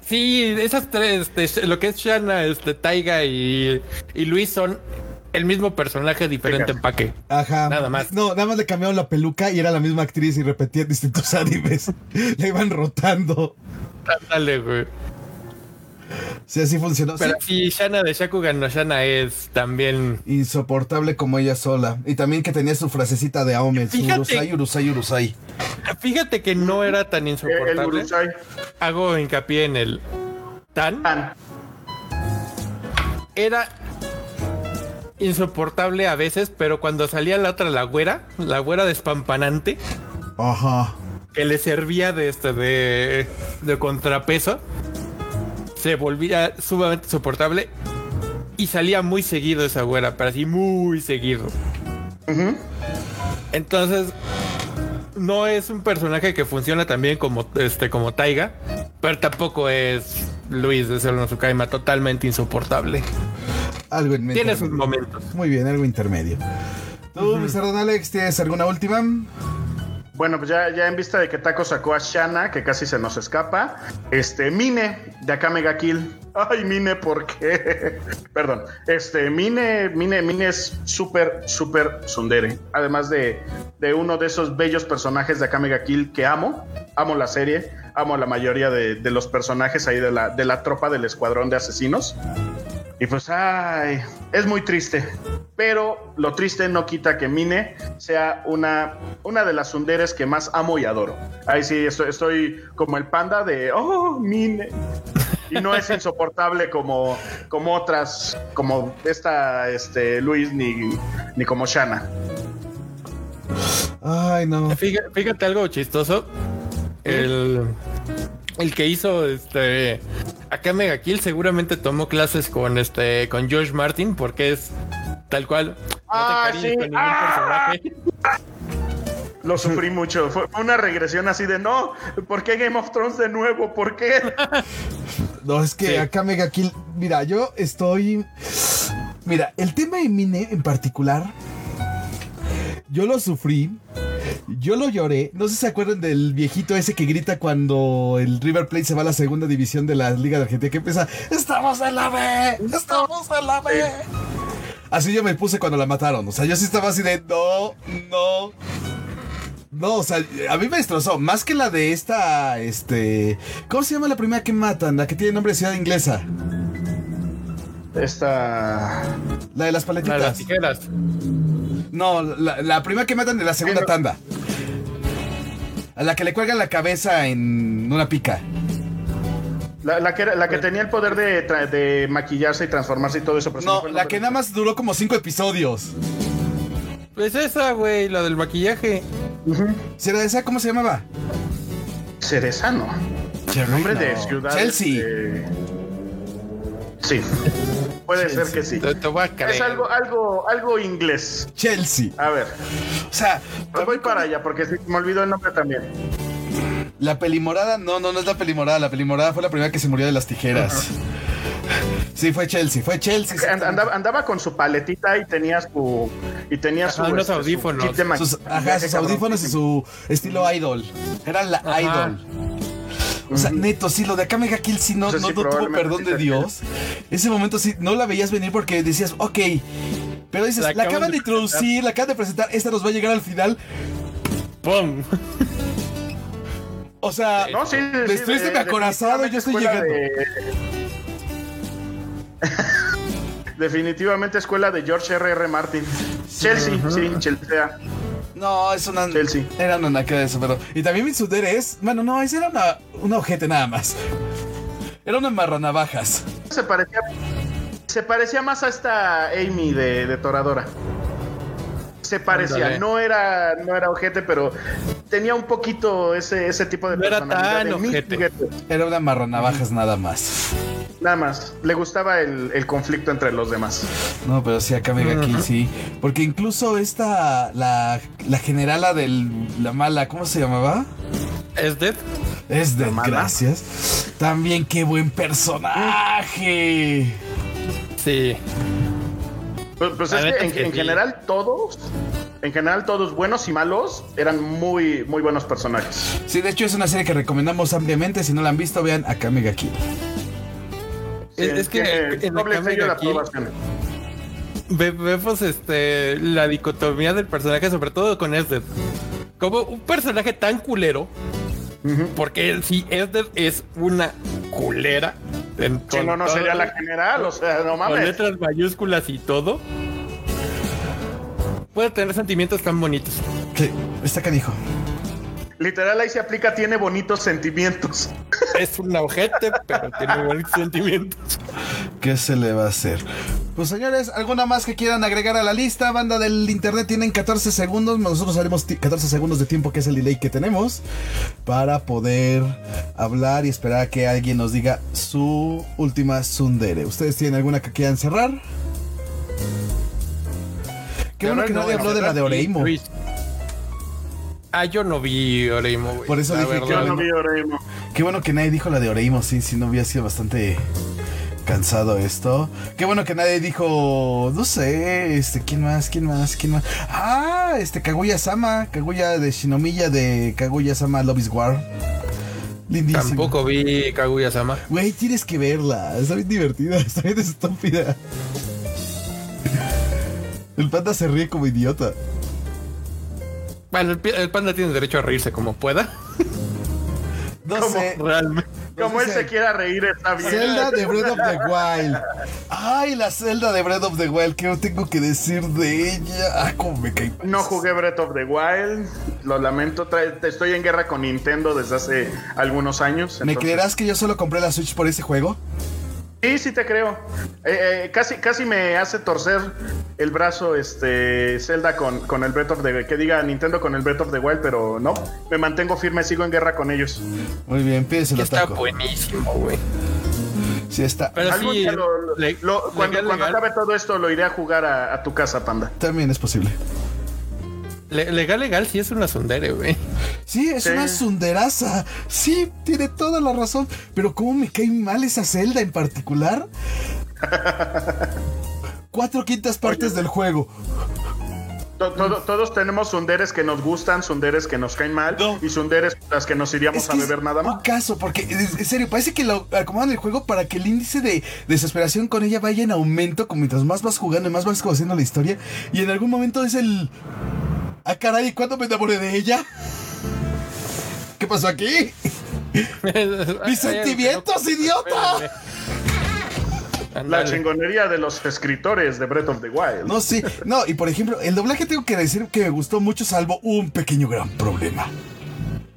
Sí, esas tres, este, lo que es Shana, este, Taiga y, y Luis son el mismo personaje, diferente empaque. Ajá. Nada más. No, nada más le cambiaron la peluca y era la misma actriz y repetían distintos animes. le iban rotando. Dale, güey. Sí, así funcionó. Pero sí, Shana de Shakugan no Shana es también. Insoportable como ella sola. Y también que tenía su frasecita de Aome. Fíjate. Urusai, Urusai, Urusai. Fíjate que no era tan el insoportable. Urusai. Hago hincapié en el tan. Tan. Era insoportable a veces, pero cuando salía la otra, la güera, la güera despampanante, Ajá. que le servía de este de, de contrapeso se volvía sumamente soportable y salía muy seguido esa güera, pero así muy seguido. Entonces no es un personaje que funciona también como este como Taiga, Pero tampoco es Luis de Cero no totalmente insoportable. Algo en medio. Tiene sus momentos. Muy bien, algo intermedio. ¿Tú, Mr. Don Alex, tienes alguna última? Bueno, pues ya, ya en vista de que Taco sacó a Shana, que casi se nos escapa, este, Mine, de Akame ga Kill. Ay, Mine, ¿por qué? Perdón. Este, Mine, Mine, Mine es súper, súper sundere. Además de, de uno de esos bellos personajes de Akame ga Kill que amo. Amo la serie, amo la mayoría de, de los personajes ahí de la, de la tropa del escuadrón de asesinos. Y pues, ay, es muy triste. Pero lo triste no quita que Mine sea una, una de las sunderes que más amo y adoro. Ahí sí, estoy, estoy como el panda de, oh, Mine. Y no es insoportable como, como otras, como esta, este, Luis, ni, ni como Shana. Ay, no. Fíjate, fíjate algo chistoso. El, el que hizo este Akame ga Kill seguramente tomó clases con este con George Martin porque es tal cual. No te Ah, encariñes sí. con ningún Ah. personaje. Lo sufrí mucho. Fue una regresión así de, no, ¿por qué Game of Thrones de nuevo? ¿Por qué? No, es que Sí. acá Mega Kill. Mira, yo estoy. Mira, el tema de Mine en particular. Yo lo sufrí. Yo lo lloré. No sé si se acuerdan del viejito ese que grita cuando el River Plate se va a la segunda división de la Liga de Argentina. Que empieza: ¡Estamos en la B! ¡Estamos en la B! Así yo me puse cuando la mataron. O sea, yo sí estaba así de: No, no. No, o sea, a mí me destrozó. Más que la de esta, este... ¿Cómo se llama la primera que matan? La que tiene nombre de ciudad inglesa. Esta. La de las La de las paletitas. tijeras. No, la, la primera que matan de la segunda Pero- tanda. A la que le cuelgan la cabeza en una pica. La, la que, era- la que tenía el poder de, maquillarse y transformarse y todo eso. pero No, la que nada más duró como cinco episodios. Pues esa, güey, la del maquillaje. ¿Si era esa? ¿Cómo se llamaba? Cerezano. Nombre de ciudad. Chelsea. este, Sí. Puede ser que sí. Te, te voy a creer. Es algo, algo, algo inglés. Chelsea. A ver, O sea, pues voy para allá porque me olvidó el nombre también. la pelimorada, no, no, no es la pelimorada. La pelimorada fue la primera que se murió de las tijeras. Sí, fue Chelsea, fue Chelsea. And- Andaba, andaba con su paletita y tenía su. Y tenía su. Unos este, audífonos. Sus, ajá, audífonos y su estilo idol. Era la Ajá. idol. O sea, neto, sí, lo de acá Mega Kill sí no, O sea, no, sí, no tuvo perdón de Dios. Ese momento sí, no la veías venir porque decías, ok. Pero dices, La la, acaban de introducir, la acaban de presentar, esta nos va a llegar al final. ¡Pum! O sea, No, sí, me sí, estuviste de- me acorazado y yo estoy llegando. de- definitivamente escuela de George R. R. Martin. Chelsea, sí, Chelsea. No, es una. Chelsea. Era una naca de eso, pero. Y también Mitsudere es. Bueno, no, esa era una, una ojete nada más. Era una marranavajas. Se parecía, se parecía más a esta Amy de, de Toradora. Se parecía, no era, no era ojete, pero tenía un poquito ese, ese tipo de No era tan ojete. Era una marranavajas nada más. Nada más. Le gustaba el, el conflicto entre los demás. No, pero sí, acá Mega Kill sí. Porque incluso esta. La, la generala de la mala, ¿cómo se llamaba? ¿Es Dead? Es de mala? gracias. También qué buen personaje. Sí. Pues, pues es que en, es que en sí. general todos, en general todos buenos y malos eran muy, muy buenos personajes. Sí, de hecho es una serie que recomendamos ampliamente. Si no la han visto, vean acá Mega Kill. Es, es que Tiene en la doble Akame sello de ga aprobación. ve- vemos este, la dicotomía del personaje, sobre todo con Esded. Como un personaje tan culero, porque él sí, Esded es una culera. en- Si con no, no todo- sería la general, o sea, no Con mames. letras mayúsculas y todo. Puede tener sentimientos tan bonitos. Que está canijo. Literal ahí se aplica, tiene bonitos sentimientos. Es un ojete, pero tiene buenos sentimientos. ¿Qué se le va a hacer? Pues señores, ¿alguna más que quieran agregar a la lista? Banda del internet tienen 14 segundos. Nosotros haremos ti- 14 segundos de tiempo, que es el delay que tenemos, para poder hablar y esperar a que alguien nos diga su última Sundere. ¿Ustedes tienen alguna que quieran cerrar? Qué bueno que nadie habló de la de Oreimo. Ah, yo no vi Oreimo, güey. Por eso la dije que. Yo no vi Oreimo. Qué bueno que nadie dijo la de Oreimo, sí, si no hubiera sido bastante cansado esto. Qué bueno que nadie dijo, no sé, este, ¿quién más? ¿Quién más? ¿Quién más? Ah, este, Kaguya Sama, Kaguya de Shinomiya de Kaguya Sama Love is War. Lindísimo. Tampoco vi Kaguya Sama. Güey, tienes que verla, está bien divertida, está bien estúpida. El panda se ríe como idiota. Bueno, el, panda tiene derecho a reírse como pueda. No sé. Realmente. Como él se quiera reír, está bien. Zelda de Breath of the Wild. Ay, la Zelda de Breath of the Wild. ¿Qué tengo que decir de ella? Ah, cómo me cae. No jugué Breath of the Wild, lo lamento, estoy en guerra con Nintendo desde hace algunos años. ¿Me creerás que yo solo compré la Switch por ese juego? Sí, sí te creo. Eh, eh, casi, casi me hace torcer el brazo este Zelda con, con el Breath of the que diga Nintendo con el Breath of the Wild, pero no, me mantengo firme, sigo en guerra con ellos. Muy bien, pídeselo Está taco. buenísimo, güey. Sí, está. Pero Algún sí, día lo- le- lo- cuando, legal, cuando legal. acabe todo esto lo iré a jugar a, a tu casa, panda. También es posible. Le- legal, legal, sí es una sondere, güey. Sí, es Sí. una sunderaza. Sí, tiene toda la razón. Pero cómo me cae mal esa Zelda en particular. Cuatro quintas partes del juego. To- todo- todos tenemos sunderes que nos gustan, sunderes que nos caen mal No. y sunderes las que nos iríamos Es a beber nada un más. caso, porque en en serio, parece que lo acomodan el juego para que el índice de desesperación con ella vaya en aumento, como mientras más vas jugando y más vas conociendo la historia. Y en algún momento es el. Ah, caray, ¿cuándo me enamoré de ella? ¿Qué pasó aquí? ¡Mis sentimientos, idiota! La chingonería de los escritores de Breath of the Wild. No, sí, no, y por ejemplo, el doblaje tengo que decir que me gustó mucho, salvo un pequeño gran problema.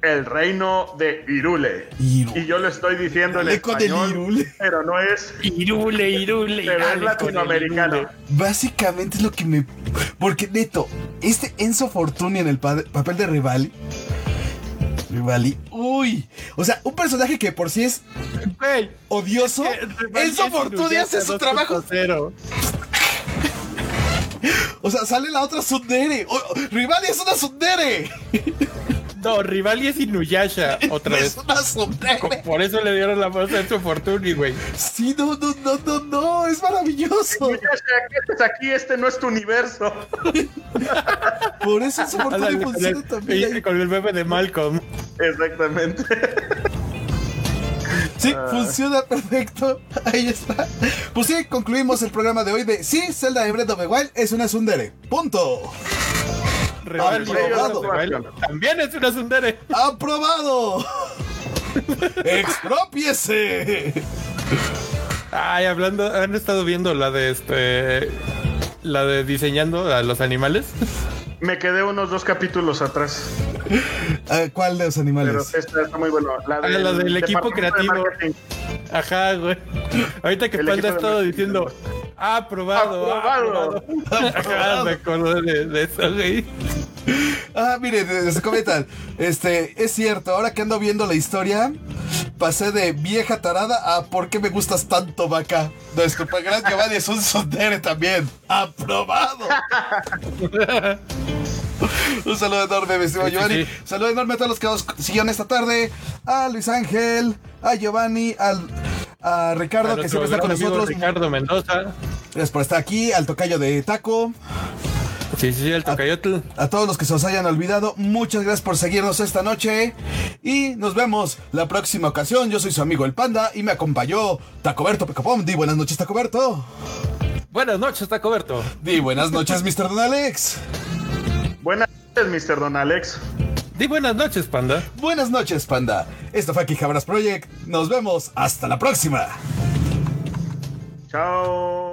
El reino de Irule. Irule. Y yo lo estoy diciendo en El eco del español, Irule. pero no es, Irule, irule, pero es latinoamericano. irule. Básicamente es lo que me. Porque, neto, este Enzo Fortuni en el pa- papel de Rivali. Rivali. Uy. O sea, un personaje que por sí es odioso. Enzo Fortuni hace su trabajo. 2.0. O sea, sale la otra Sundere. Rivali es una Sundere. No, Rivali es Inuyasha otra es vez. una Sundere. Por eso le dieron la voz a Enzo Fortuni, güey. Sí, no, no, no, no, no. Es maravilloso. Ya sé, ¿qué haces aquí? Este no es tu universo. Por eso Fortuni Ándale, funciona también. y- Con el bebé de Malcolm. Exactamente. Sí, funciona perfecto. Ahí está. Pues sí, concluimos el programa de hoy de Sí, Zelda de Breath of the Wild es una Sundere. Punto. Aprobado. También es una sundere. ¡Aprobado! ¡Expropiese! Ay, hablando, han estado viendo la de este. La de diseñando a los animales. Me quedé unos dos capítulos atrás. Ah, ¿Cuál de los Pero animales? esta está muy bueno. La, Ah, la del equipo de creativo. Ajá, güey. Ahorita que El Panda ha estado diciendo. "Ah, Aprobado, Aprobado. aprobado. Ajá, me acordé de, de eso, güey. Ah, miren, se comentan. Este, es cierto, ahora que ando viendo la historia, pasé de vieja tarada a ¿por qué me gustas tanto, vaca? Nuestro gran Giovanni es un sondere también. ¡Aprobado! Un saludo enorme, mi estimado Giovanni. sí. Saludo enorme a todos los que nos siguieron esta tarde. A Luis Ángel, a Giovanni, al, a Ricardo, A que siempre está con nosotros. Ricardo Mendoza. Gracias por estar aquí, al tocayo de Taco. Sí, sí, sí, el tocayotl. A todos los que se os hayan olvidado, muchas gracias por seguirnos esta noche. Y nos vemos la próxima ocasión. Yo soy su amigo el Panda y me acompañó Tacoberto Pecopom. Di buenas noches, Tacoberto. Buenas noches, Tacoberto. Di buenas noches, Mr. Don Alex. Buenas noches, Mr. Don Alex. Di buenas noches, Panda. Buenas noches, Panda. Esto fue aquí Jabras Project. Nos vemos hasta la próxima. Chao.